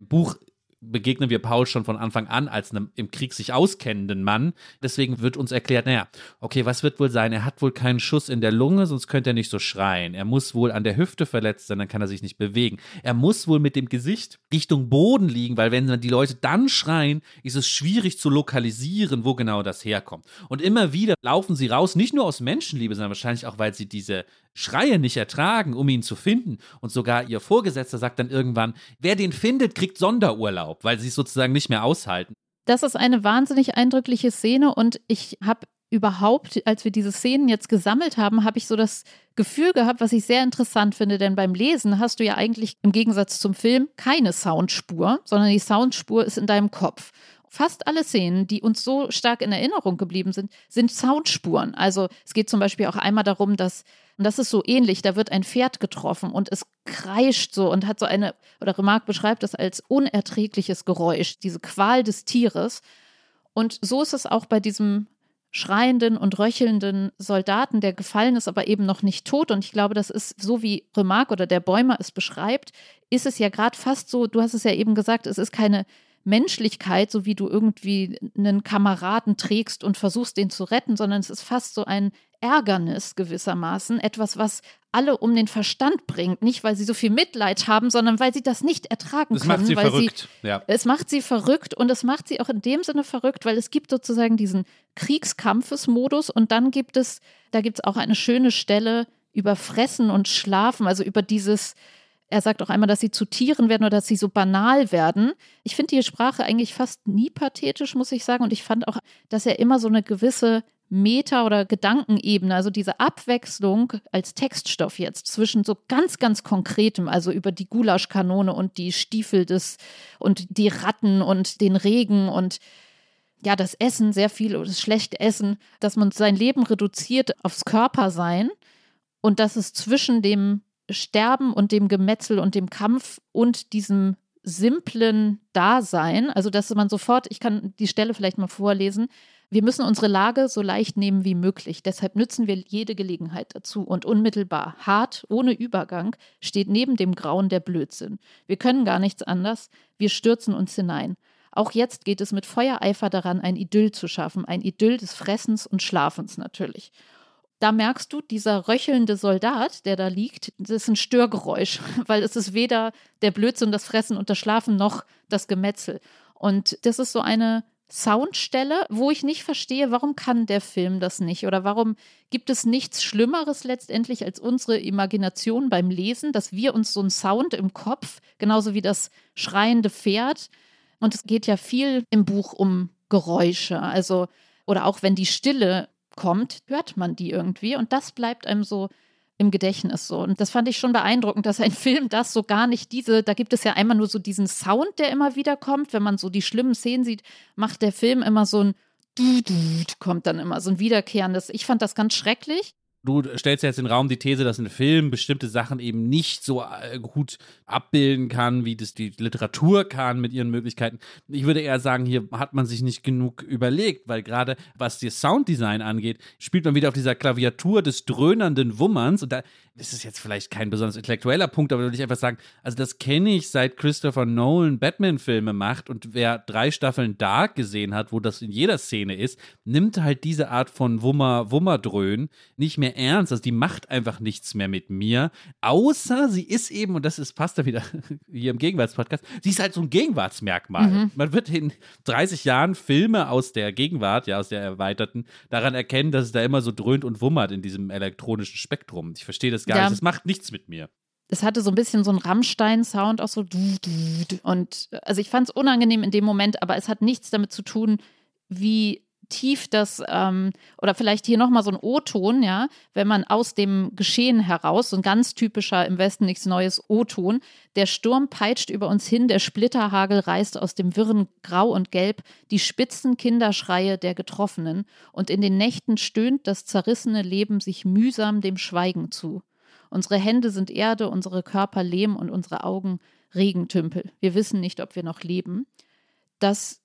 S3: Buch begegnen wir Paul schon von Anfang an als einem im Krieg sich auskennenden Mann. Deswegen wird uns erklärt, naja, okay, was wird wohl sein? Er hat wohl keinen Schuss in der Lunge, sonst könnte er nicht so schreien. Er muss wohl an der Hüfte verletzt sein, dann kann er sich nicht bewegen. Er muss wohl mit dem Gesicht Richtung Boden liegen, weil wenn die Leute dann schreien, ist es schwierig zu lokalisieren, wo genau das herkommt. Und immer wieder laufen sie raus, nicht nur aus Menschenliebe, sondern wahrscheinlich auch, weil sie diese Schreie nicht ertragen, um ihn zu finden. Und sogar ihr Vorgesetzter sagt dann irgendwann, wer den findet, kriegt Sonderurlaub, weil sie es sozusagen nicht mehr aushalten.
S2: Das ist eine wahnsinnig eindrückliche Szene und ich habe überhaupt, als wir diese Szenen jetzt gesammelt haben, habe ich so das Gefühl gehabt, was ich sehr interessant finde, denn beim Lesen hast du ja eigentlich im Gegensatz zum Film keine Soundspur, sondern die Soundspur ist in deinem Kopf. Fast alle Szenen, die uns so stark in Erinnerung geblieben sind, sind Soundspuren. Also es geht zum Beispiel auch einmal darum, dass und das ist so ähnlich. Da wird ein Pferd getroffen und es kreischt so und hat so eine, oder Remarque beschreibt das als unerträgliches Geräusch, diese Qual des Tieres. Und so ist es auch bei diesem schreienden und röchelnden Soldaten, der gefallen ist, aber eben noch nicht tot. Und ich glaube, das ist so, wie Remarque oder der Bäumer es beschreibt, ist es ja gerade fast so, du hast es ja eben gesagt, es ist keine Menschlichkeit, so wie du irgendwie einen Kameraden trägst und versuchst, den zu retten, sondern es ist fast so ein Ärgernis gewissermaßen, etwas, was alle um den Verstand bringt, nicht weil sie so viel Mitleid haben, sondern weil sie das nicht ertragen
S3: das
S2: können.
S3: Macht sie
S2: weil
S3: verrückt.
S2: Sie,
S3: ja.
S2: Es macht sie verrückt und es macht sie auch in dem Sinne verrückt, weil es gibt sozusagen diesen Kriegskampfesmodus und dann gibt es, da gibt es auch eine schöne Stelle über Fressen und Schlafen, also über dieses, er sagt auch einmal, dass sie zu Tieren werden oder dass sie so banal werden. Ich finde die Sprache eigentlich fast nie pathetisch, muss ich sagen. Und ich fand auch, dass er immer so eine gewisse Meta- oder Gedankenebene, also diese Abwechslung als Textstoff jetzt zwischen so ganz, ganz konkretem, also über die Gulaschkanone und die Stiefel des und die Ratten und den Regen und ja, das Essen, sehr viel oder das schlechte Essen, dass man sein Leben reduziert aufs Körpersein und dass es zwischen dem Sterben und dem Gemetzel und dem Kampf und diesem simplen Dasein, also dass man sofort, ich kann die Stelle vielleicht mal vorlesen, wir müssen unsere Lage so leicht nehmen wie möglich. Deshalb nützen wir jede Gelegenheit dazu. Und unmittelbar, hart, ohne Übergang, steht neben dem Grauen der Blödsinn. Wir können gar nichts anders. Wir stürzen uns hinein. Auch jetzt geht es mit Feuereifer daran, ein Idyll zu schaffen. Ein Idyll des Fressens und Schlafens natürlich. Da merkst du, dieser röchelnde Soldat, der da liegt, das ist ein Störgeräusch, weil es ist weder der Blödsinn, das Fressen und das Schlafen noch das Gemetzel. Und das ist so eine Soundstelle, wo ich nicht verstehe, warum kann der Film das nicht oder warum gibt es nichts Schlimmeres letztendlich als unsere Imagination beim Lesen, dass wir uns so einen Sound im Kopf, genauso wie das schreiende Pferd, und es geht ja viel im Buch um Geräusche, also oder auch wenn die Stille kommt, hört man die irgendwie und das bleibt einem so im Gedächtnis so. Und das fand ich schon beeindruckend, dass ein Film das so gar nicht diese, da gibt es ja einmal nur so diesen Sound, der immer wieder kommt. Wenn man so die schlimmen Szenen sieht, macht der Film immer so ein kommt dann immer so ein wiederkehrendes. Ich fand das ganz schrecklich
S3: du stellst jetzt in den Raum die These, dass ein Film bestimmte Sachen eben nicht so äh, gut abbilden kann, wie das die Literatur kann mit ihren Möglichkeiten. Ich würde eher sagen, hier hat man sich nicht genug überlegt, weil gerade was das Sounddesign angeht, spielt man wieder auf dieser Klaviatur des dröhnenden Wummerns und da ist jetzt vielleicht kein besonders intellektueller Punkt, aber würde ich einfach sagen, also das kenne ich seit Christopher Nolan Batman-Filme macht und wer drei Staffeln Dark gesehen hat, wo das in jeder Szene ist, nimmt halt diese Art von Wummer, Wummerdröhn nicht mehr ernst. Also die macht einfach nichts mehr mit mir, außer sie ist eben, und das ist, passt da wieder hier im Gegenwartspodcast, sie ist halt so ein Gegenwartsmerkmal. Mhm. Man wird in 30 Jahren Filme aus der Gegenwart, ja, aus der erweiterten, daran erkennen, dass es da immer so dröhnt und wummert in diesem elektronischen Spektrum. Ich verstehe das gar ja. nicht. Das macht nichts mit mir
S2: es hatte so ein bisschen so einen Rammstein-Sound, auch so und also ich fand es unangenehm in dem Moment, aber es hat nichts damit zu tun, wie tief das, ähm, oder vielleicht hier nochmal so ein O-Ton, ja, wenn man aus dem Geschehen heraus, so ein ganz typischer im Westen nichts Neues O-Ton, der Sturm peitscht über uns hin, der Splitterhagel reißt aus dem wirren Grau und Gelb die spitzen Kinderschreie der Getroffenen, und in den Nächten stöhnt das zerrissene Leben sich mühsam dem Schweigen zu. Unsere Hände sind Erde, unsere Körper Lehm und unsere Augen Regentümpel. Wir wissen nicht, ob wir noch leben. Das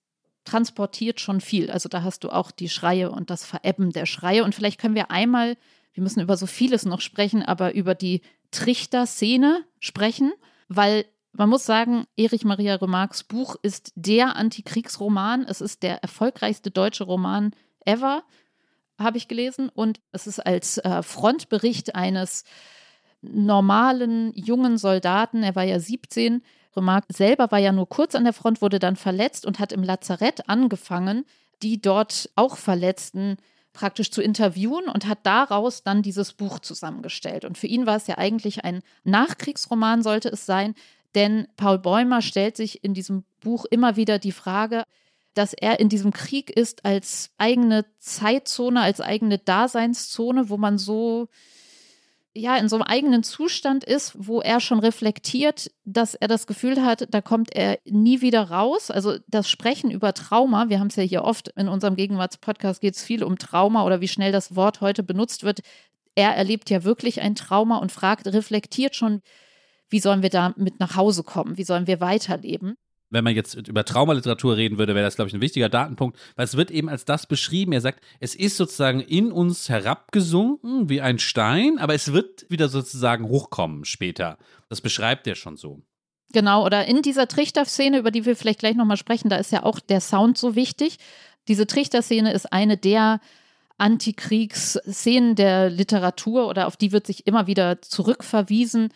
S2: transportiert schon viel. Also da hast du auch die Schreie und das Verebben der Schreie. Und vielleicht können wir einmal, wir müssen über so vieles noch sprechen, aber über die Trichter-Szene sprechen, weil man muss sagen, Erich Maria Remarques Buch ist der Antikriegsroman. Es ist der erfolgreichste deutsche Roman ever, habe ich gelesen. Und es ist als äh, Frontbericht eines normalen jungen Soldaten, er war ja 17, Remarque selber war ja nur kurz an der Front, wurde dann verletzt und hat im Lazarett angefangen, die dort auch Verletzten praktisch zu interviewen und hat daraus dann dieses Buch zusammengestellt. Und für ihn war es ja eigentlich ein Nachkriegsroman, sollte es sein, denn Paul Bäumer stellt sich in diesem Buch immer wieder die Frage, dass er in diesem Krieg ist als eigene Zeitzone, als eigene Daseinszone, wo man so ja in so einem eigenen Zustand ist, wo er schon reflektiert, dass er das Gefühl hat, da kommt er nie wieder raus. Also das Sprechen über Trauma, wir haben es ja hier oft in unserem Gegenwartspodcast geht es viel um Trauma oder wie schnell das Wort heute benutzt wird. Er erlebt ja wirklich ein Trauma und fragt, reflektiert schon, wie sollen wir da mit nach Hause kommen? Wie sollen wir weiterleben?
S3: Wenn man jetzt über Traumaliteratur reden würde, wäre das, glaube ich, ein wichtiger Datenpunkt, weil es wird eben als das beschrieben. Er sagt, es ist sozusagen in uns herabgesunken wie ein Stein, aber es wird wieder sozusagen hochkommen später. Das beschreibt er schon so.
S2: Genau, oder in dieser Trichterszene, über die wir vielleicht gleich nochmal sprechen, da ist ja auch der Sound so wichtig. Diese Trichterszene ist eine der Antikriegsszenen der Literatur oder auf die wird sich immer wieder zurückverwiesen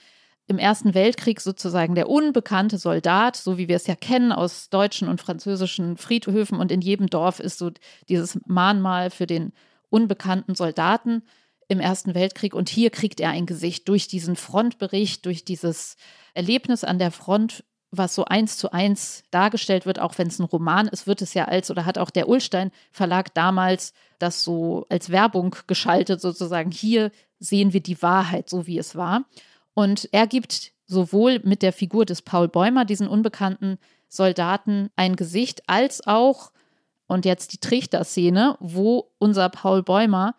S2: im Ersten Weltkrieg sozusagen der unbekannte Soldat, so wie wir es ja kennen aus deutschen und französischen Friedhöfen und in jedem Dorf ist so dieses Mahnmal für den unbekannten Soldaten im Ersten Weltkrieg und hier kriegt er ein Gesicht durch diesen Frontbericht, durch dieses Erlebnis an der Front was so eins zu eins dargestellt wird, auch wenn es ein Roman ist, wird es ja als, oder hat auch der Ulstein Verlag damals das so als Werbung geschaltet, sozusagen, hier sehen wir die Wahrheit, so wie es war. Und er gibt sowohl mit der Figur des Paul Bäumer, diesen unbekannten Soldaten, ein Gesicht, als auch, und jetzt die Trichterszene, wo unser Paul Bäumer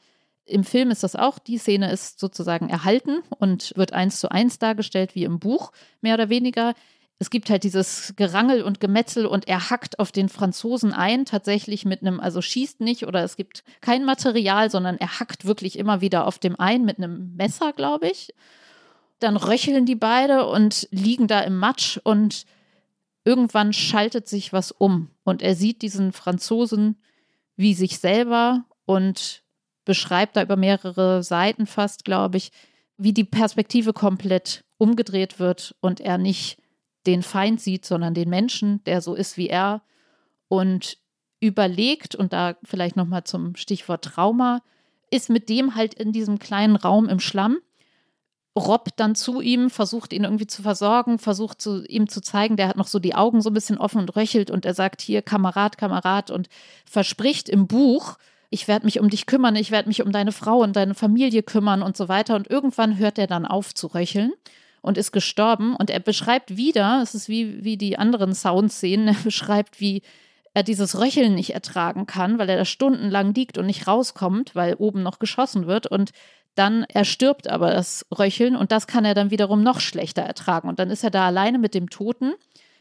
S2: im Film ist das auch, die Szene ist sozusagen erhalten und wird eins zu eins dargestellt wie im Buch, mehr oder weniger. Es gibt halt dieses Gerangel und Gemetzel und er hackt auf den Franzosen ein, tatsächlich mit einem, also schießt nicht oder es gibt kein Material, sondern er hackt wirklich immer wieder auf dem ein mit einem Messer, glaube ich. Dann röcheln die beide und liegen da im Matsch und irgendwann schaltet sich was um. Und er sieht diesen Franzosen wie sich selber und beschreibt da über mehrere Seiten fast, glaube ich, wie die Perspektive komplett umgedreht wird und er nicht den Feind sieht, sondern den Menschen, der so ist wie er. Und überlegt und da vielleicht noch mal zum Stichwort Trauma ist mit dem halt in diesem kleinen Raum im Schlamm robbt dann zu ihm, versucht ihn irgendwie zu versorgen, versucht zu, ihm zu zeigen, der hat noch so die Augen so ein bisschen offen und röchelt und er sagt hier Kamerad, Kamerad und verspricht im Buch, ich werde mich um dich kümmern, ich werde mich um deine Frau und deine Familie kümmern und so weiter. Und irgendwann hört er dann auf zu röcheln und ist gestorben. Und er beschreibt wieder, es ist wie, wie die anderen Soundszenen, er beschreibt, wie er dieses Röcheln nicht ertragen kann, weil er da stundenlang liegt und nicht rauskommt, weil oben noch geschossen wird. Und dann erstirbt aber das Röcheln und das kann er dann wiederum noch schlechter ertragen. Und dann ist er da alleine mit dem Toten.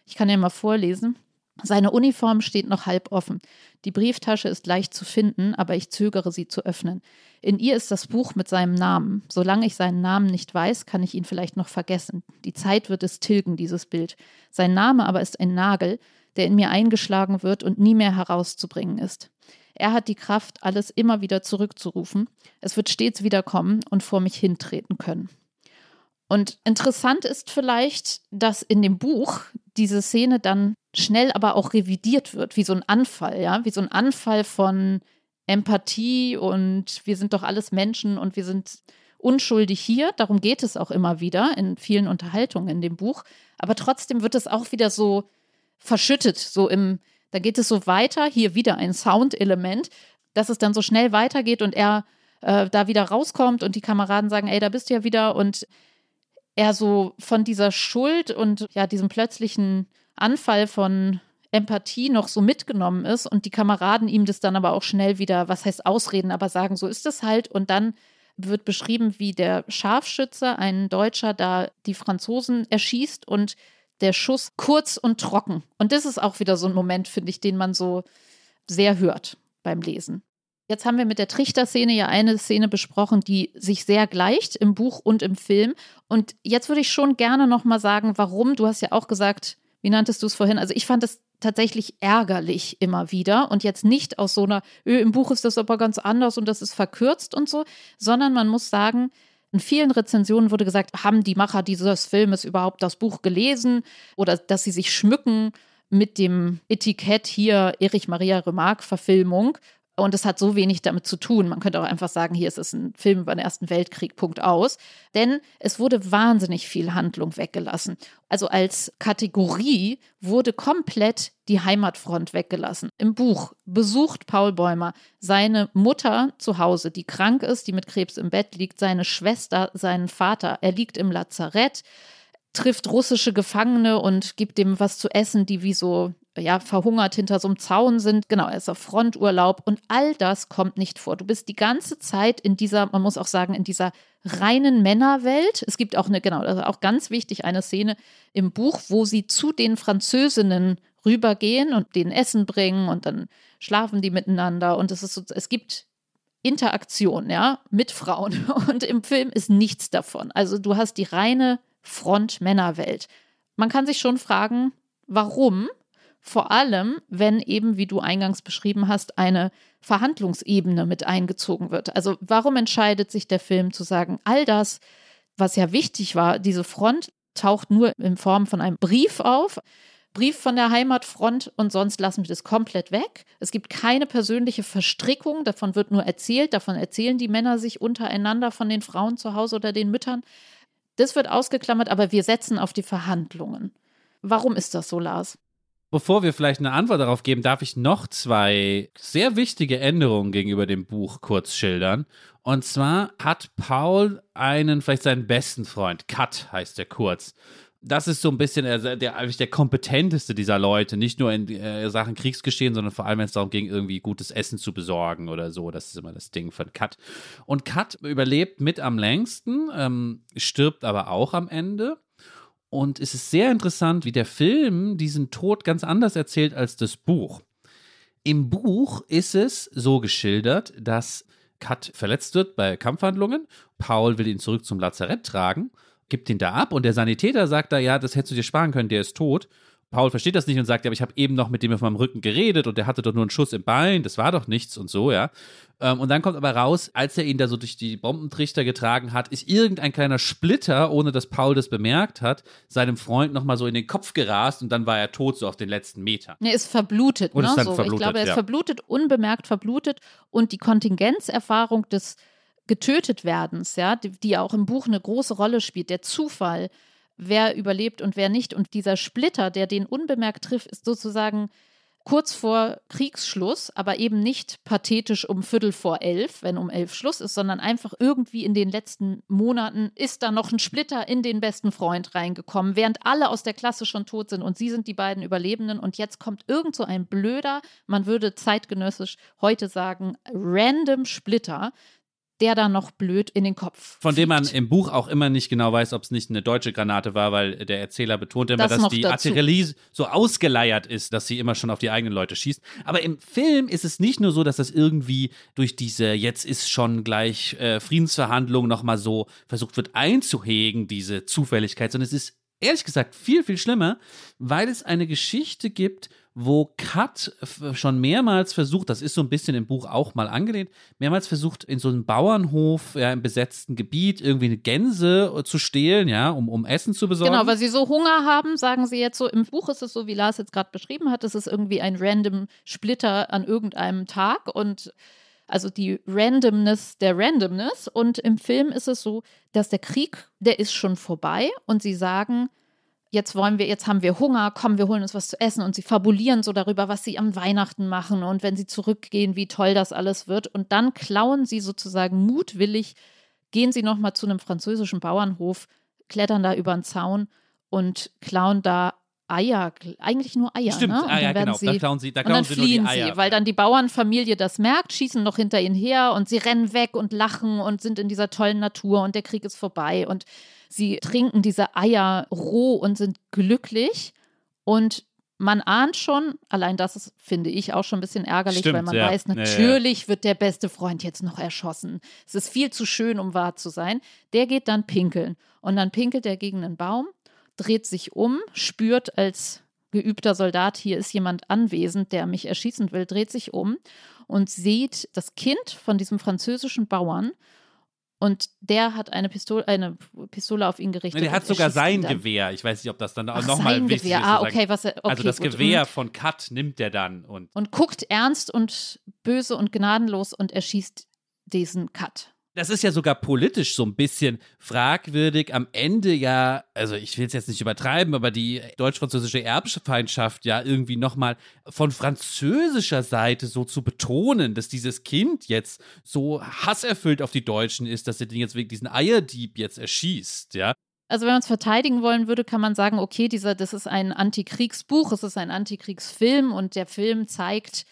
S2: Ich kann ja mal vorlesen. Seine Uniform steht noch halb offen. Die Brieftasche ist leicht zu finden, aber ich zögere sie zu öffnen. In ihr ist das Buch mit seinem Namen. Solange ich seinen Namen nicht weiß, kann ich ihn vielleicht noch vergessen. Die Zeit wird es tilgen, dieses Bild. Sein Name aber ist ein Nagel, der in mir eingeschlagen wird und nie mehr herauszubringen ist. Er hat die Kraft, alles immer wieder zurückzurufen. Es wird stets wiederkommen und vor mich hintreten können. Und interessant ist vielleicht, dass in dem Buch diese Szene dann schnell aber auch revidiert wird, wie so ein Anfall, ja, wie so ein Anfall von Empathie und wir sind doch alles Menschen und wir sind unschuldig hier. Darum geht es auch immer wieder in vielen Unterhaltungen in dem Buch. Aber trotzdem wird es auch wieder so verschüttet, so im, da geht es so weiter, hier wieder ein Soundelement, dass es dann so schnell weitergeht und er äh, da wieder rauskommt und die Kameraden sagen, ey, da bist du ja wieder und er so von dieser Schuld und ja, diesem plötzlichen Anfall von Empathie noch so mitgenommen ist und die Kameraden ihm das dann aber auch schnell wieder, was heißt ausreden, aber sagen, so ist es halt. Und dann wird beschrieben, wie der Scharfschütze, ein Deutscher, da die Franzosen erschießt und der Schuss kurz und trocken. Und das ist auch wieder so ein Moment, finde ich, den man so sehr hört beim Lesen. Jetzt haben wir mit der Trichterszene ja eine Szene besprochen, die sich sehr gleicht im Buch und im Film. Und jetzt würde ich schon gerne nochmal sagen, warum. Du hast ja auch gesagt, wie nanntest du es vorhin? Also ich fand es tatsächlich ärgerlich immer wieder und jetzt nicht aus so einer, öh, im Buch ist das aber ganz anders und das ist verkürzt und so, sondern man muss sagen, in vielen Rezensionen wurde gesagt, haben die Macher dieses Filmes überhaupt das Buch gelesen oder dass sie sich schmücken mit dem Etikett hier Erich Maria Remarque Verfilmung und es hat so wenig damit zu tun. Man könnte auch einfach sagen, hier ist es ein Film über den Ersten Weltkrieg, Punkt aus. Denn es wurde wahnsinnig viel Handlung weggelassen. Also als Kategorie wurde komplett die Heimatfront weggelassen. Im Buch besucht Paul Bäumer seine Mutter zu Hause, die krank ist, die mit Krebs im Bett liegt, seine Schwester, seinen Vater. Er liegt im Lazarett trifft russische Gefangene und gibt dem was zu essen, die wie so ja, verhungert hinter so einem Zaun sind. Genau, er ist auf Fronturlaub und all das kommt nicht vor. Du bist die ganze Zeit in dieser, man muss auch sagen, in dieser reinen Männerwelt. Es gibt auch eine, genau, also auch ganz wichtig, eine Szene im Buch, wo sie zu den Französinnen rübergehen und denen Essen bringen und dann schlafen die miteinander und es ist so, es gibt Interaktion, ja, mit Frauen und im Film ist nichts davon. Also du hast die reine Front-Männerwelt. Man kann sich schon fragen, warum? Vor allem, wenn eben, wie du eingangs beschrieben hast, eine Verhandlungsebene mit eingezogen wird. Also warum entscheidet sich der Film zu sagen, all das, was ja wichtig war, diese Front taucht nur in Form von einem Brief auf. Brief von der Heimatfront und sonst lassen wir das komplett weg. Es gibt keine persönliche Verstrickung, davon wird nur erzählt, davon erzählen die Männer sich untereinander von den Frauen zu Hause oder den Müttern. Das wird ausgeklammert, aber wir setzen auf die Verhandlungen. Warum ist das so, Lars?
S3: Bevor wir vielleicht eine Antwort darauf geben, darf ich noch zwei sehr wichtige Änderungen gegenüber dem Buch kurz schildern. Und zwar hat Paul einen, vielleicht seinen besten Freund, Kat heißt er kurz. Das ist so ein bisschen der, der, der kompetenteste dieser Leute, nicht nur in äh, Sachen Kriegsgeschehen, sondern vor allem, wenn es darum ging, irgendwie gutes Essen zu besorgen oder so. Das ist immer das Ding von Kat. Und Kat überlebt mit am längsten, ähm, stirbt aber auch am Ende. Und es ist sehr interessant, wie der Film diesen Tod ganz anders erzählt als das Buch. Im Buch ist es so geschildert, dass Kat verletzt wird bei Kampfhandlungen. Paul will ihn zurück zum Lazarett tragen, gibt ihn da ab und der Sanitäter sagt da, ja, das hättest du dir sparen können, der ist tot. Paul versteht das nicht und sagt, ja, aber ich habe eben noch mit dem auf meinem Rücken geredet und der hatte doch nur einen Schuss im Bein, das war doch nichts und so, ja. Ähm, und dann kommt aber raus, als er ihn da so durch die Bombentrichter getragen hat, ist irgendein kleiner Splitter, ohne dass Paul das bemerkt hat, seinem Freund nochmal so in den Kopf gerast und dann war er tot, so auf den letzten Meter.
S2: Er ist verblutet,
S3: Und
S2: ne?
S3: ist dann
S2: so.
S3: verblutet,
S2: ich glaube, er ist
S3: ja.
S2: verblutet, unbemerkt verblutet und die Kontingenzerfahrung des Getötetwerdens, ja, die, die auch im Buch eine große Rolle spielt, der Zufall, wer überlebt und wer nicht. Und dieser Splitter, der den unbemerkt trifft, ist sozusagen kurz vor Kriegsschluss, aber eben nicht pathetisch um Viertel vor elf, wenn um elf Schluss ist, sondern einfach irgendwie in den letzten Monaten ist da noch ein Splitter in den besten Freund reingekommen, während alle aus der Klasse schon tot sind und sie sind die beiden Überlebenden und jetzt kommt irgend so ein blöder, man würde zeitgenössisch heute sagen, random Splitter, der da noch blöd in den Kopf.
S3: Von dem man
S2: fliegt.
S3: im Buch auch immer nicht genau weiß, ob es nicht eine deutsche Granate war, weil der Erzähler betont immer,
S2: Das
S3: dass die
S2: dazu.
S3: Artillerie so ausgeleiert ist, dass sie immer schon auf die eigenen Leute schießt. Aber im Film ist es nicht nur so, dass das irgendwie durch diese jetzt ist schon gleich äh, Friedensverhandlung nochmal so versucht wird einzuhegen, diese Zufälligkeit, sondern es ist ehrlich gesagt viel, viel schlimmer, weil es eine Geschichte gibt, wo Kat schon mehrmals versucht, das ist so ein bisschen im Buch auch mal angelehnt, mehrmals versucht, in so einem Bauernhof, ja, im besetzten Gebiet, irgendwie eine Gänse äh, zu stehlen, ja, um, um Essen zu besorgen.
S2: Genau, weil sie so Hunger haben, sagen sie jetzt so, im Buch ist es so, wie Lars jetzt gerade beschrieben hat, es ist irgendwie ein random Splitter an irgendeinem Tag und also die Randomness der Randomness und im Film ist es so, dass der Krieg, der ist schon vorbei und sie sagen, jetzt wollen wir, jetzt haben wir Hunger, komm, wir holen uns was zu essen und sie fabulieren so darüber, was sie am Weihnachten machen und wenn sie zurückgehen, wie toll das alles wird und dann klauen sie sozusagen mutwillig, gehen sie nochmal zu einem französischen Bauernhof, klettern da über den Zaun und klauen da Eier, eigentlich nur Eier,
S3: Stimmt,
S2: ne? Und
S3: ah, ja, genau,
S2: sie,
S3: da klauen sie, da
S2: und
S3: klauen
S2: dann
S3: sie nur die
S2: fliehen
S3: Eier.
S2: sie, weil dann die Bauernfamilie das merkt, schießen noch hinter ihnen her und sie rennen weg und lachen und sind in dieser tollen Natur und der Krieg ist vorbei und sie trinken diese Eier roh und sind glücklich und man ahnt schon, allein das ist, finde ich, auch schon ein bisschen ärgerlich,
S3: Stimmt,
S2: weil man
S3: ja.
S2: weiß,
S3: Ja, ja, ja.
S2: natürlich wird der beste Freund jetzt noch erschossen. Es ist viel zu schön, um wahr zu sein. Der geht dann pinkeln und dann pinkelt er gegen einen Baum, dreht sich um, spürt als geübter Soldat, hier ist jemand anwesend, der mich erschießen will, dreht sich um und sieht das Kind von diesem französischen Bauern und der hat eine Pistole, eine Pistole auf ihn gerichtet.
S3: Nee, der hat sogar sein. Gewehr. Ich weiß nicht, ob das dann auch nochmal wichtig
S2: Gewehr.
S3: ist.
S2: Ah, okay, was er, okay,
S3: also das
S2: gut.
S3: Gewehr von Kat nimmt er dann und
S2: Und guckt ernst und böse und gnadenlos und erschießt diesen Cut.
S3: Das ist ja sogar politisch so ein bisschen fragwürdig. Am Ende ja, also ich will es jetzt nicht übertreiben, aber die deutsch-französische Erbfeindschaft ja irgendwie nochmal von französischer Seite so zu betonen, dass dieses Kind jetzt so hasserfüllt auf die Deutschen ist, dass er den jetzt wegen diesen Eierdieb jetzt erschießt, ja.
S2: Also wenn man es verteidigen wollen würde, kann man sagen, okay, dieser, das ist ein Antikriegsbuch, es ist ein Antikriegsfilm und der Film zeigt,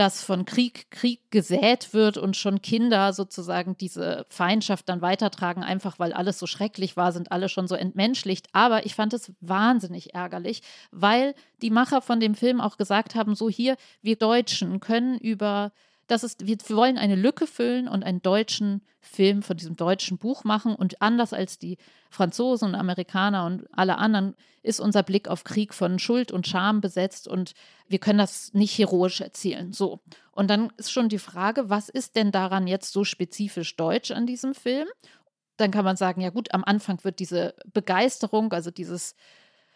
S2: dass von Krieg Krieg gesät wird und schon Kinder sozusagen diese Feindschaft dann weitertragen, einfach weil alles so schrecklich war, sind alle schon so entmenschlicht. Aber ich fand es wahnsinnig ärgerlich, weil die Macher von dem Film auch gesagt haben, so hier, wir Deutschen können über das ist, wir wollen eine Lücke füllen und einen deutschen Film von diesem deutschen Buch machen. Und anders als die Franzosen und Amerikaner und alle anderen ist unser Blick auf Krieg von Schuld und Scham besetzt und wir können das nicht heroisch erzählen. So. Und dann ist schon die Frage, was ist denn daran jetzt so spezifisch deutsch an diesem Film? Dann kann man sagen, ja gut, am Anfang wird diese Begeisterung, also dieses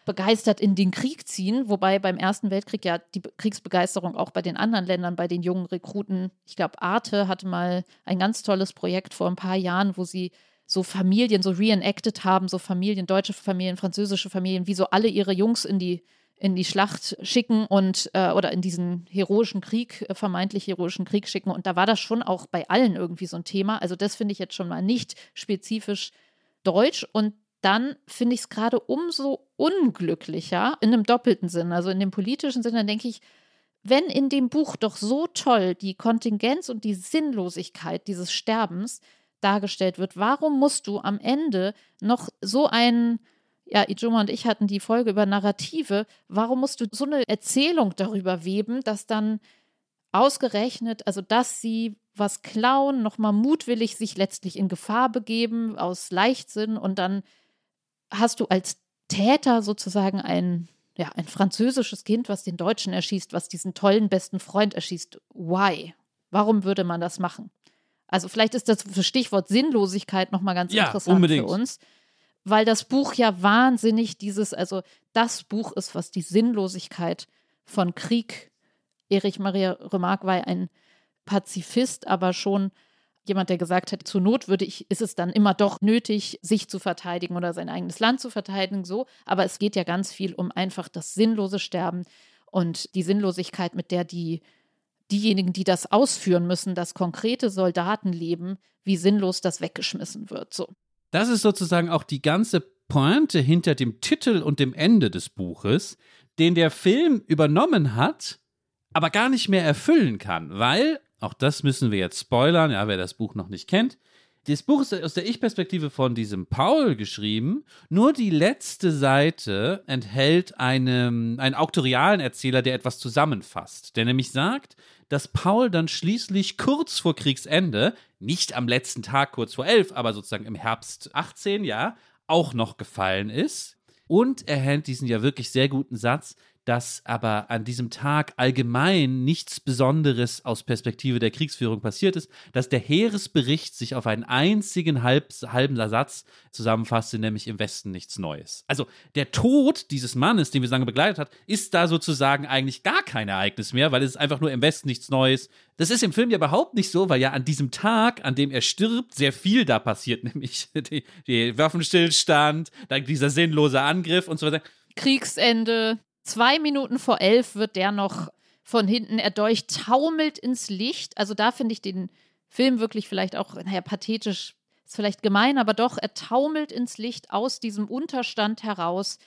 S2: begeistert in den Krieg ziehen, wobei beim Ersten Weltkrieg ja die Be- Kriegsbegeisterung auch bei den anderen Ländern, bei den jungen Rekruten, ich glaube, Arte hatte mal ein ganz tolles Projekt vor ein paar Jahren, wo sie so Familien so reenacted haben, so Familien, deutsche Familien, französische Familien, wie so alle ihre Jungs in die in die Schlacht schicken und äh, oder in diesen heroischen Krieg, äh, vermeintlich heroischen Krieg schicken. Und da war das schon auch bei allen irgendwie so ein Thema. Also das finde ich jetzt schon mal nicht spezifisch deutsch. Und dann finde ich es gerade umso unglücklicher in einem doppelten Sinn, also in dem politischen Sinn, dann denke ich, wenn in dem Buch doch so toll die Kontingenz und die Sinnlosigkeit dieses Sterbens dargestellt wird, warum musst du am Ende noch so einen ja, Ijoma und ich hatten die Folge über Narrative. Warum musst du so eine Erzählung darüber weben, dass dann ausgerechnet, also dass sie was klauen, nochmal mutwillig sich letztlich in Gefahr begeben aus Leichtsinn und dann hast du als Täter sozusagen ein, ja, ein französisches Kind, was den Deutschen erschießt, was diesen tollen besten Freund erschießt. Why? Warum würde man das machen? Also vielleicht ist das Stichwort Sinnlosigkeit nochmal ganz ja, interessant unbedingt. für uns weil das Buch ja wahnsinnig dieses, also das Buch ist, was die Sinnlosigkeit von Krieg, Erich Maria Remarque war ein Pazifist, aber schon jemand, der gesagt hat, zur Not würde ich, ist es dann immer doch nötig, sich zu verteidigen oder sein eigenes Land zu verteidigen, so. Aber es geht ja ganz viel um einfach das sinnlose Sterben und die Sinnlosigkeit, mit der die diejenigen, die das ausführen müssen, das konkrete Soldatenleben, wie sinnlos das weggeschmissen wird. So.
S3: Das ist sozusagen auch die ganze Pointe hinter dem Titel und dem Ende des Buches, den der Film übernommen hat, aber gar nicht mehr erfüllen kann, weil, auch das müssen wir jetzt spoilern, ja, wer das Buch noch nicht kennt, das Buch ist aus der Ich-Perspektive von diesem Paul geschrieben. Nur die letzte Seite enthält eine, einen auktorialen Erzähler, der etwas zusammenfasst. Der nämlich sagt, dass Paul dann schließlich kurz vor Kriegsende, nicht am letzten Tag kurz vor elf, aber sozusagen im Herbst 18, ja, auch noch gefallen ist. Und er hält diesen ja wirklich sehr guten Satz, dass aber an diesem Tag allgemein nichts Besonderes aus Perspektive der Kriegsführung passiert ist, dass der Heeresbericht sich auf einen einzigen halb, halben Satz zusammenfasste, nämlich im Westen nichts Neues. Also der Tod dieses Mannes, den wir so lange begleitet hat, ist da sozusagen eigentlich gar kein Ereignis mehr, weil es ist einfach nur im Westen nichts Neues. Das ist im Film ja überhaupt nicht so, weil ja an diesem Tag, an dem er stirbt, sehr viel da passiert, nämlich die Waffenstillstand, dann dieser sinnlose Angriff und so weiter.
S2: Kriegsende. Zwei Minuten vor elf wird der noch von hinten erdolcht, taumelt ins Licht. Also da finde ich den Film wirklich vielleicht auch, naja, pathetisch ist vielleicht gemein, aber doch, er taumelt ins Licht aus diesem Unterstand heraus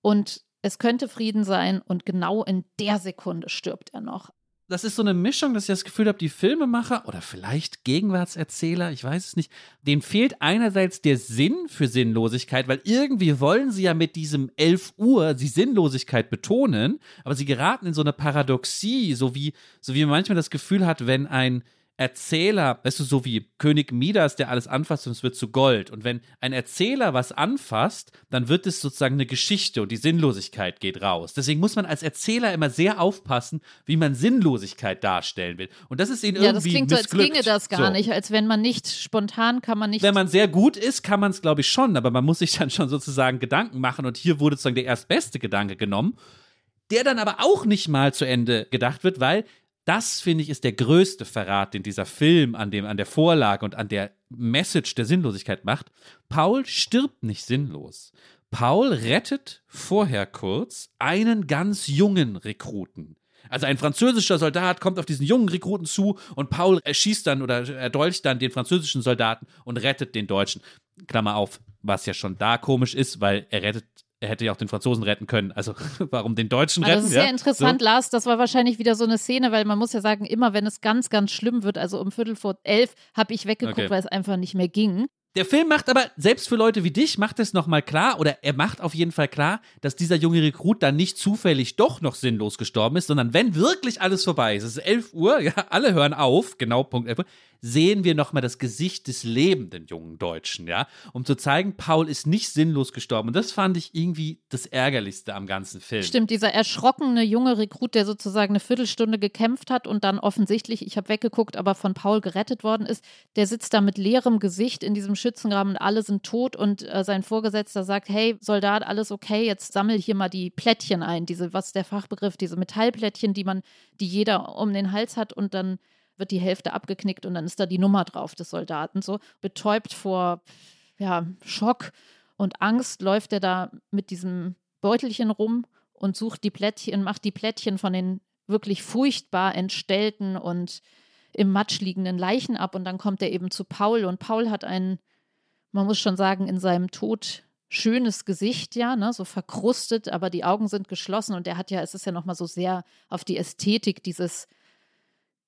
S2: und es könnte Frieden sein und genau in der Sekunde stirbt er noch
S3: das ist so eine Mischung, dass ich das Gefühl habe, die Filmemacher oder vielleicht Gegenwartserzähler, ich weiß es nicht, denen fehlt einerseits der Sinn für Sinnlosigkeit, weil irgendwie wollen sie ja mit diesem 11 Uhr die Sinnlosigkeit betonen, aber sie geraten in so eine Paradoxie, so wie, so wie man manchmal das Gefühl hat, wenn ein Erzähler, weißt du, so wie König Midas, der alles anfasst und es wird zu Gold. Und wenn ein Erzähler was anfasst, dann wird es sozusagen eine Geschichte und die Sinnlosigkeit geht raus. Deswegen muss man als Erzähler immer sehr aufpassen, wie man Sinnlosigkeit darstellen will. Und das ist ihnen ja, irgendwie Ja, das klingt so, als ginge
S2: das gar so. nicht. Als wenn man nicht spontan kann man nicht.
S3: Wenn man sehr gut ist, kann man es, glaube ich, schon. Aber man muss sich dann schon sozusagen Gedanken machen. Und hier wurde sozusagen der erstbeste Gedanke genommen der dann aber auch nicht mal zu Ende gedacht wird, weil das finde ich ist der größte Verrat, den dieser Film an dem an der Vorlage und an der Message der Sinnlosigkeit macht. Paul stirbt nicht sinnlos. Paul rettet vorher kurz einen ganz jungen Rekruten. Also ein französischer Soldat kommt auf diesen jungen Rekruten zu und Paul erschießt dann oder erdolcht dann den französischen Soldaten und rettet den Deutschen. Klammer auf, was ja schon da komisch ist, weil er rettet er hätte ja auch den Franzosen retten können. Also warum den Deutschen retten?
S2: Also das ist
S3: sehr
S2: ja? interessant, so. Lars. Das war wahrscheinlich wieder so eine Szene, weil man muss ja sagen, immer wenn es ganz, ganz schlimm wird, also um Viertel vor elf, habe ich weggeguckt, okay. weil es einfach nicht mehr ging.
S3: Der Film macht aber, selbst für Leute wie dich, macht es nochmal klar, oder er macht auf jeden Fall klar, dass dieser junge Rekrut dann nicht zufällig doch noch sinnlos gestorben ist, sondern wenn wirklich alles vorbei ist, es ist 11 Uhr, ja, alle hören auf, genau Punkt 11 Uhr, sehen wir nochmal das Gesicht des lebenden jungen Deutschen, ja, um zu zeigen, Paul ist nicht sinnlos gestorben. Und das fand ich irgendwie das Ärgerlichste am ganzen Film.
S2: Stimmt, dieser erschrockene junge Rekrut, der sozusagen eine Viertelstunde gekämpft hat und dann offensichtlich, ich habe weggeguckt, aber von Paul gerettet worden ist, der sitzt da mit leerem Gesicht in diesem Schützengraben und alle sind tot und äh, sein Vorgesetzter sagt, hey, Soldat, alles okay, jetzt sammel hier mal die Plättchen ein, diese, was ist der Fachbegriff, diese Metallplättchen, die man, die jeder um den Hals hat und dann wird die Hälfte abgeknickt und dann ist da die Nummer drauf des Soldaten. So betäubt vor ja, Schock und Angst läuft er da mit diesem Beutelchen rum und sucht die Plättchen, macht die Plättchen von den wirklich furchtbar entstellten und im Matsch liegenden Leichen ab und dann kommt er eben zu Paul und Paul hat ein, man muss schon sagen, in seinem Tod schönes Gesicht, ja, ne, so verkrustet, aber die Augen sind geschlossen und er hat ja, es ist ja nochmal so sehr auf die Ästhetik dieses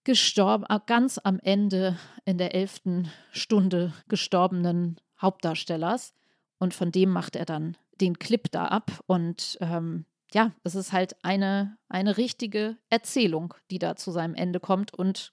S2: gestorben, äh, ganz am Ende in der elften Stunde gestorbenen Hauptdarstellers. Und von dem macht er dann den Clip da ab. Und ähm, ja, es ist halt eine, eine richtige Erzählung, die da zu seinem Ende kommt und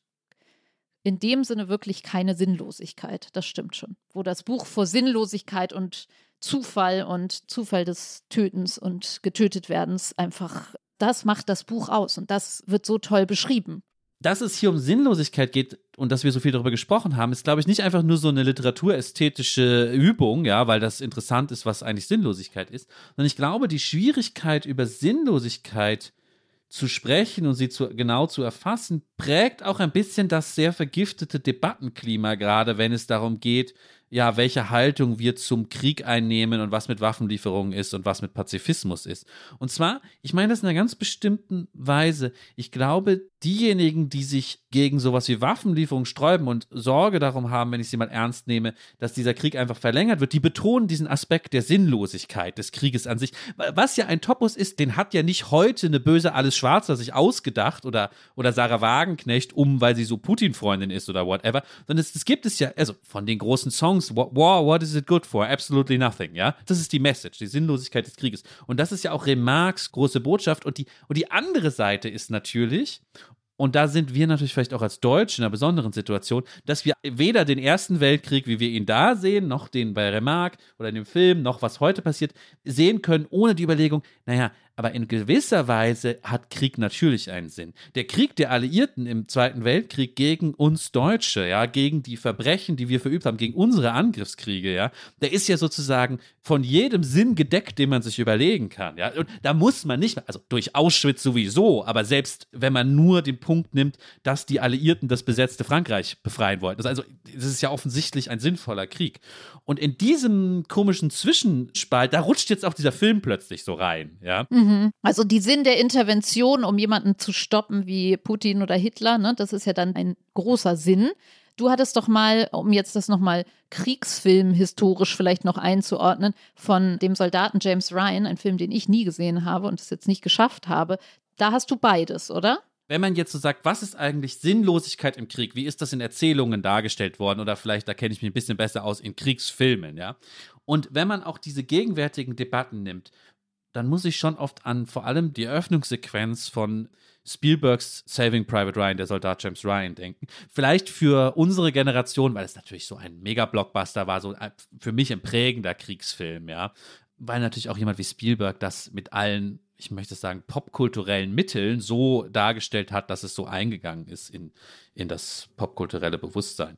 S2: in dem Sinne wirklich keine Sinnlosigkeit. Das stimmt schon. Wo das Buch vor Sinnlosigkeit und Zufall und Zufall des Tötens und getötet werdens einfach, das macht das Buch aus und das wird so toll beschrieben.
S3: Dass es hier um Sinnlosigkeit geht und dass wir so viel darüber gesprochen haben, ist, glaube ich, nicht einfach nur so eine literaturästhetische Übung, ja, weil das interessant ist, was eigentlich Sinnlosigkeit ist, sondern ich glaube, die Schwierigkeit über Sinnlosigkeit zu sprechen und sie zu, genau zu erfassen, prägt auch ein bisschen das sehr vergiftete Debattenklima, gerade wenn es darum geht, ja, welche Haltung wir zum Krieg einnehmen und was mit Waffenlieferungen ist und was mit Pazifismus ist. Und zwar, ich meine das in einer ganz bestimmten Weise. Ich glaube, diejenigen, die sich gegen sowas wie Waffenlieferungen sträuben und Sorge darum haben, wenn ich sie mal ernst nehme, dass dieser Krieg einfach verlängert wird, die betonen diesen Aspekt der Sinnlosigkeit des Krieges an sich. Was ja ein Topos ist, den hat ja nicht heute eine böse Alles Schwarzer sich ausgedacht oder, oder Sarah Wagenknecht, um, weil sie so Putin-Freundin ist oder whatever, sondern es, es gibt es ja, also von den großen Songs, War, what is it good for? Absolutely nothing, ja. Das ist die Message, die Sinnlosigkeit des Krieges. Und das ist ja auch Remarques große Botschaft. Und die, und die andere Seite ist natürlich, und da sind wir natürlich vielleicht auch als Deutsche in einer besonderen Situation, dass wir weder den Ersten Weltkrieg, wie wir ihn da sehen, noch den bei Remarque oder in dem Film, noch was heute passiert, sehen können, ohne die Überlegung, naja, aber in gewisser Weise hat Krieg natürlich einen Sinn. Der Krieg der Alliierten im Zweiten Weltkrieg gegen uns Deutsche, ja, gegen die Verbrechen, die wir verübt haben, gegen unsere Angriffskriege, ja, der ist ja sozusagen von jedem Sinn gedeckt, den man sich überlegen kann, ja. Und da muss man nicht, also durch Auschwitz sowieso, aber selbst wenn man nur den Punkt nimmt, dass die Alliierten das besetzte Frankreich befreien wollten. Also, das ist ja offensichtlich ein sinnvoller Krieg. Und in diesem komischen Zwischenspalt, da rutscht jetzt auch dieser Film plötzlich so rein, ja.
S2: Mhm. Mhm. Also die Sinn der Intervention, um jemanden zu stoppen wie Putin oder Hitler, ne, das ist ja dann ein großer Sinn. Du hattest doch mal, um jetzt das nochmal Kriegsfilm historisch vielleicht noch einzuordnen, von dem Soldaten James Ryan, ein Film, den ich nie gesehen habe und es jetzt nicht geschafft habe. Da hast du beides, oder?
S3: wenn man jetzt so sagt, was ist eigentlich Sinnlosigkeit im Krieg? Wie ist das in Erzählungen dargestellt worden? Oder vielleicht, da kenne ich mich ein bisschen besser aus, in Kriegsfilmen, ja? Und wenn man auch diese gegenwärtigen Debatten nimmt, dann muss ich schon oft an vor allem die Eröffnungssequenz von Spielbergs Saving Private Ryan, der Soldat James Ryan, denken. Vielleicht für unsere Generation, weil es natürlich so ein Mega-Blockbuster war, so für mich ein prägender Kriegsfilm, ja. Weil natürlich auch jemand wie Spielberg das mit allen, ich möchte sagen, popkulturellen Mitteln so dargestellt hat, dass es so eingegangen ist in, in das popkulturelle Bewusstsein.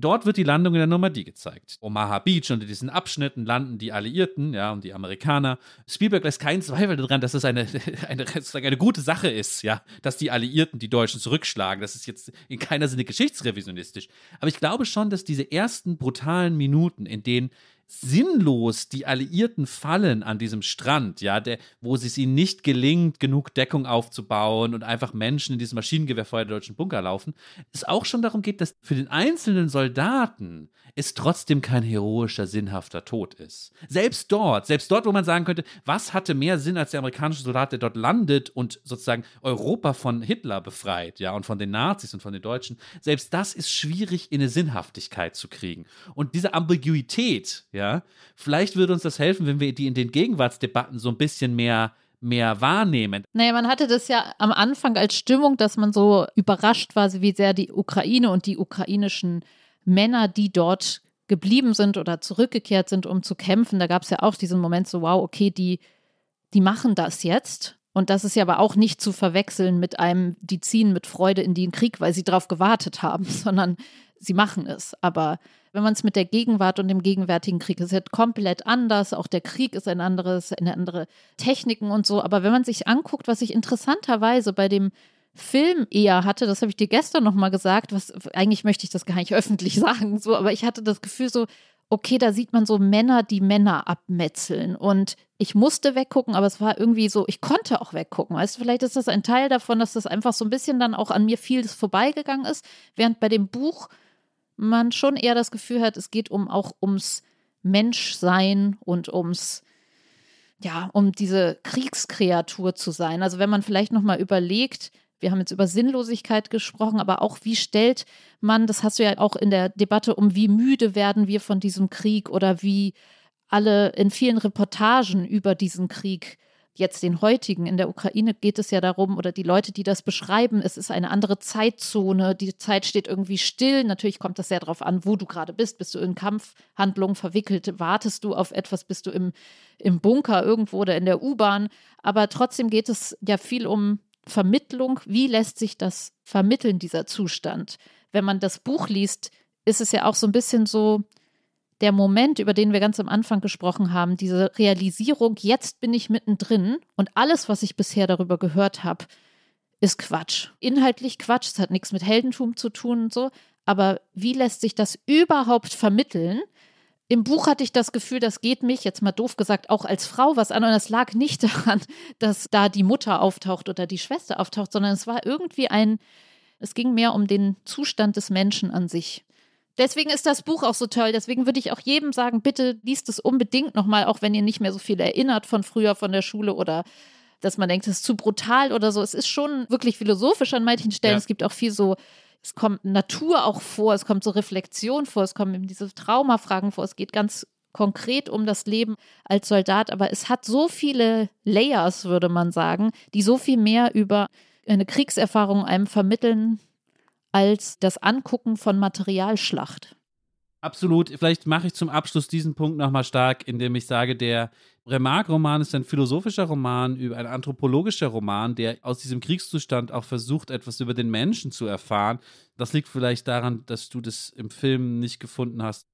S3: Dort wird die Landung in der Normandie gezeigt. Omaha Beach und in diesen Abschnitten landen die Alliierten, ja, und die Amerikaner. Spielberg lässt keinen Zweifel daran, dass es eine, eine, eine gute Sache ist, ja, dass die Alliierten die Deutschen zurückschlagen. Das ist jetzt in keiner Sinne geschichtsrevisionistisch. Aber ich glaube schon, dass diese ersten brutalen Minuten, in denen sinnlos die Alliierten fallen an diesem Strand, ja, der, wo es ihnen nicht gelingt, genug Deckung aufzubauen und einfach Menschen in diesem Maschinengewehrfeuer der deutschen Bunker laufen, es auch schon darum geht, dass für den einzelnen Soldaten es trotzdem kein heroischer, sinnhafter Tod ist. Selbst dort, selbst dort, wo man sagen könnte, was hatte mehr Sinn als der amerikanische Soldat, der dort landet und sozusagen Europa von Hitler befreit, ja, und von den Nazis und von den Deutschen, selbst das ist schwierig in eine Sinnhaftigkeit zu kriegen. Und diese Ambiguität, ja, ja. Vielleicht würde uns das helfen, wenn wir die in den Gegenwartsdebatten so ein bisschen mehr mehr wahrnehmen.
S2: Naja, man hatte das ja am Anfang als Stimmung, dass man so überrascht war, wie sehr die Ukraine und die ukrainischen Männer, die dort geblieben sind oder zurückgekehrt sind, um zu kämpfen. Da gab es ja auch diesen Moment so, wow, okay, die, die machen das jetzt. Und das ist ja aber auch nicht zu verwechseln mit einem, die ziehen mit Freude in den Krieg, weil sie darauf gewartet haben, sondern sie machen es. Aber wenn man es mit der Gegenwart und dem gegenwärtigen Krieg ist, ist komplett anders. Auch der Krieg ist ein anderes, eine andere Techniken und so. Aber wenn man sich anguckt, was ich interessanterweise bei dem Film eher hatte, das habe ich dir gestern nochmal gesagt, was eigentlich möchte ich das gar nicht öffentlich sagen, so, aber ich hatte das Gefühl so, okay, da sieht man so Männer, die Männer abmetzeln. Und ich musste weggucken, aber es war irgendwie so, ich konnte auch weggucken. Weißt du, vielleicht ist das ein Teil davon, dass das einfach so ein bisschen dann auch an mir vieles vorbeigegangen ist, während bei dem Buch man schon eher das Gefühl hat, es geht um auch ums Menschsein und ums ja, um diese Kriegskreatur zu sein. Also wenn man vielleicht noch mal überlegt, wir haben jetzt über Sinnlosigkeit gesprochen, aber auch wie stellt man, das hast du ja auch in der Debatte um, wie müde werden wir von diesem Krieg oder wie alle in vielen Reportagen über diesen Krieg jetzt den heutigen. In der Ukraine geht es ja darum, oder die Leute, die das beschreiben, es ist eine andere Zeitzone, die Zeit steht irgendwie still. Natürlich kommt das sehr darauf an, wo du gerade bist. Bist du in Kampfhandlungen verwickelt? Wartest du auf etwas? Bist du im, im Bunker irgendwo oder in der U-Bahn? Aber trotzdem geht es ja viel um Vermittlung, wie lässt sich das vermitteln, dieser Zustand? Wenn man das Buch liest, ist es ja auch so ein bisschen so der Moment, über den wir ganz am Anfang gesprochen haben, diese Realisierung, jetzt bin ich mittendrin und alles, was ich bisher darüber gehört habe, ist Quatsch. Inhaltlich Quatsch, es hat nichts mit Heldentum zu tun und so, aber wie lässt sich das überhaupt vermitteln? Im Buch hatte ich das Gefühl, das geht mich, jetzt mal doof gesagt, auch als Frau was an. Und es lag nicht daran, dass da die Mutter auftaucht oder die Schwester auftaucht, sondern es war irgendwie ein, es ging mehr um den Zustand des Menschen an sich. Deswegen ist das Buch auch so toll. Deswegen würde ich auch jedem sagen, bitte liest es unbedingt nochmal, auch wenn ihr nicht mehr so viel erinnert von früher, von der Schule oder dass man denkt, es ist zu brutal oder so. Es ist schon wirklich philosophisch an manchen Stellen. Ja. Es gibt auch viel so es kommt Natur auch vor, es kommt so Reflexion vor, es kommen eben diese Traumafragen vor, es geht ganz konkret um das Leben als Soldat, aber es hat so viele Layers, würde man sagen, die so viel mehr über eine Kriegserfahrung einem vermitteln als das Angucken von Materialschlacht.
S3: Absolut. Vielleicht mache ich zum Abschluss diesen Punkt nochmal stark, indem ich sage, der Remarque-Roman ist ein philosophischer Roman, ein anthropologischer Roman, der aus diesem Kriegszustand auch versucht, etwas über den Menschen zu erfahren. Das liegt vielleicht daran, dass du das im Film nicht gefunden hast.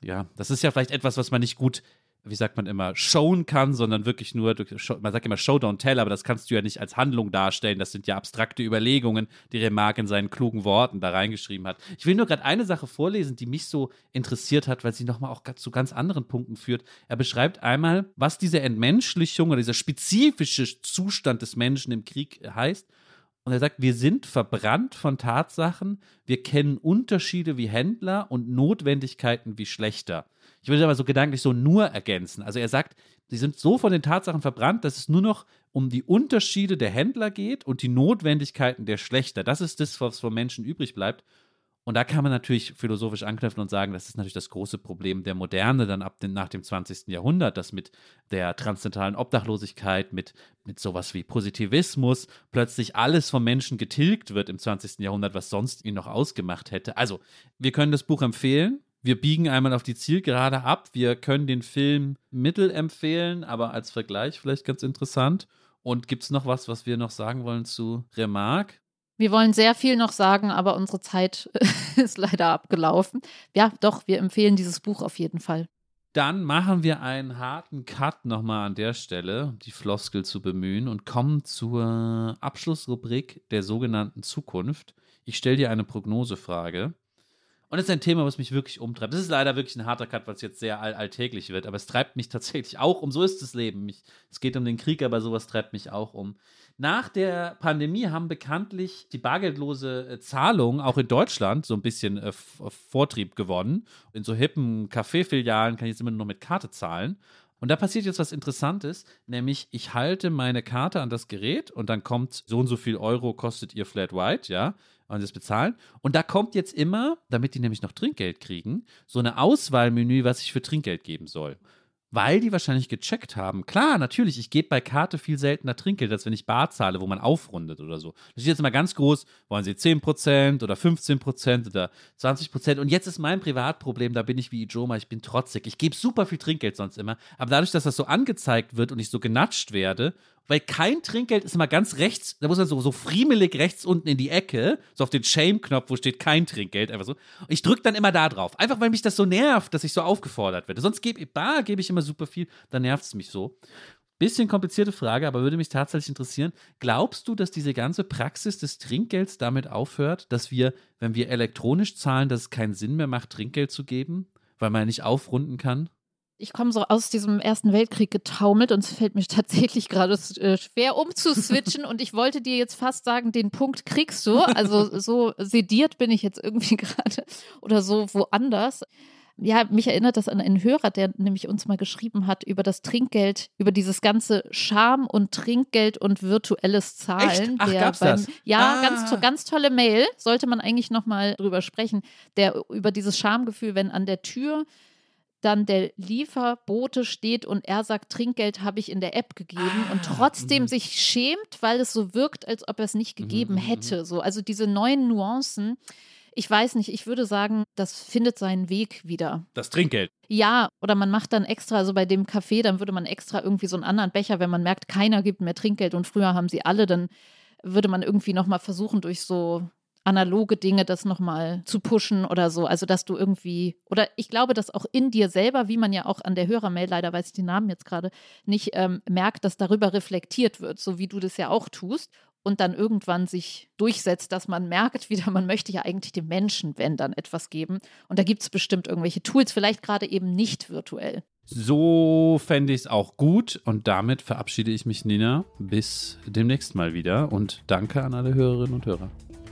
S3: Ja, das ist ja vielleicht etwas, was man nicht gut wie sagt man immer, showen kann, sondern wirklich nur, man sagt immer Show, don't tell, aber das kannst du ja nicht als Handlung darstellen. Das sind ja abstrakte Überlegungen, die Remarque in seinen klugen Worten da reingeschrieben hat. Ich will nur gerade eine Sache vorlesen, die mich so interessiert hat, weil sie nochmal auch zu ganz anderen Punkten führt. Er beschreibt einmal, was diese Entmenschlichung oder dieser spezifische Zustand des Menschen im Krieg heißt. Und er sagt, wir sind verbrannt von Tatsachen, wir kennen Unterschiede wie Händler und Notwendigkeiten wie Schlechter. Ich würde aber so gedanklich so nur ergänzen. Also er sagt, sie sind so von den Tatsachen verbrannt, dass es nur noch um die Unterschiede der Händler geht und die Notwendigkeiten der Schlechter. Das ist das, was vom Menschen übrig bleibt. Und da kann man natürlich philosophisch anknüpfen und sagen, das ist natürlich das große Problem der Moderne dann ab den, nach dem 20. Jahrhundert, dass mit der transzendentalen Obdachlosigkeit, mit, mit sowas wie Positivismus plötzlich alles vom Menschen getilgt wird im 20. Jahrhundert, was sonst ihn noch ausgemacht hätte. Also, wir können das Buch empfehlen wir biegen einmal auf die Zielgerade ab. Wir können den Film mittel empfehlen, aber als Vergleich vielleicht ganz interessant. Und gibt es noch was, was wir noch sagen wollen zu Remarque?
S2: Wir wollen sehr viel noch sagen, aber unsere Zeit ist leider abgelaufen. Ja, doch, wir empfehlen dieses Buch auf jeden Fall.
S3: Dann machen wir einen harten Cut nochmal an der Stelle, um die Floskel zu bemühen und kommen zur Abschlussrubrik der sogenannten Zukunft. Ich stelle dir eine Prognosefrage. Und das ist ein Thema, was mich wirklich umtreibt. Das ist leider wirklich ein harter Cut, es jetzt sehr all alltäglich wird. Aber es treibt mich tatsächlich auch um. So ist das Leben. Mich, es geht um den Krieg, aber sowas treibt mich auch um. Nach der Pandemie haben bekanntlich die bargeldlose äh, Zahlung auch in Deutschland so ein bisschen äh, Vortrieb gewonnen. In so hippen Kaffeefilialen kann ich jetzt immer nur mit Karte zahlen. Und da passiert jetzt was Interessantes, nämlich ich halte meine Karte an das Gerät und dann kommt so und so viel Euro kostet ihr Flat White, ja und das bezahlen. Und da kommt jetzt immer, damit die nämlich noch Trinkgeld kriegen, so eine Auswahlmenü, was ich für Trinkgeld geben soll weil die wahrscheinlich gecheckt haben. Klar, natürlich, ich gebe bei Karte viel seltener Trinkgeld, als wenn ich Bar zahle, wo man aufrundet oder so. Das steht jetzt immer ganz groß, wollen Sie 10% oder 15% oder 20%. Und jetzt ist mein Privatproblem, da bin ich wie Ijoma, ich bin trotzig. Ich gebe super viel Trinkgeld sonst immer. Aber dadurch, dass das so angezeigt wird und ich so genatscht werde, weil kein Trinkgeld ist immer ganz rechts, da muss man so, so friemelig rechts unten in die Ecke, so auf den Shame-Knopf, wo steht kein Trinkgeld, einfach so. Ich drücke dann immer da drauf. Einfach, weil mich das so nervt, dass ich so aufgefordert werde. Sonst gebe ich bar, gebe ich immer super viel, dann nervt es mich so. Bisschen komplizierte Frage, aber würde mich tatsächlich interessieren. Glaubst du, dass diese ganze Praxis des Trinkgelds damit aufhört, dass wir, wenn wir elektronisch zahlen, dass es keinen Sinn mehr macht, Trinkgeld zu geben, weil man nicht aufrunden kann?
S2: Ich komme so aus diesem Ersten Weltkrieg getaumelt und es fällt mir tatsächlich gerade äh, schwer umzuswitchen und ich wollte dir jetzt fast sagen, den Punkt kriegst du. Also so sediert bin ich jetzt irgendwie gerade oder so woanders. Ja, mich erinnert das an einen Hörer, der nämlich uns mal geschrieben hat über das Trinkgeld, über dieses ganze Scham und Trinkgeld und virtuelles Zahlen.
S3: Echt? Ach,
S2: der
S3: gab's
S2: beim,
S3: das?
S2: Ja,
S3: Ah.
S2: ganz, ganz tolle Mail. Sollte man eigentlich nochmal drüber sprechen. Der über dieses Schamgefühl, wenn an der Tür dann der Lieferbote steht und er sagt, Trinkgeld habe ich in der App gegeben und
S3: Ah,
S2: trotzdem
S3: mhm.
S2: sich schämt, weil es so wirkt, als ob er es nicht gegeben
S3: mhm,
S2: hätte. So, also diese neuen Nuancen. Ich weiß nicht, ich würde sagen, das findet seinen Weg wieder.
S3: Das Trinkgeld.
S2: Ja, oder man macht dann extra, also bei dem Café, dann würde man extra irgendwie so einen anderen Becher, wenn man merkt, keiner gibt mehr Trinkgeld und früher haben sie alle, dann würde man irgendwie nochmal versuchen, durch so analoge Dinge das nochmal zu pushen oder so. Also, dass du irgendwie, oder ich glaube, dass auch in dir selber, wie man ja auch an der Hörermail, leider weiß ich den Namen jetzt gerade, nicht ähm, merkt, dass darüber reflektiert wird, so wie du das ja auch tust. Und dann irgendwann sich durchsetzt, dass man merkt wieder, man möchte ja eigentlich dem Menschen, wenn dann etwas geben. Und da gibt es bestimmt irgendwelche Tools, vielleicht gerade eben nicht virtuell.
S3: So fände ich es auch gut. Und damit verabschiede ich mich, Nina. Bis demnächst mal wieder. Und danke an alle Hörerinnen und Hörer.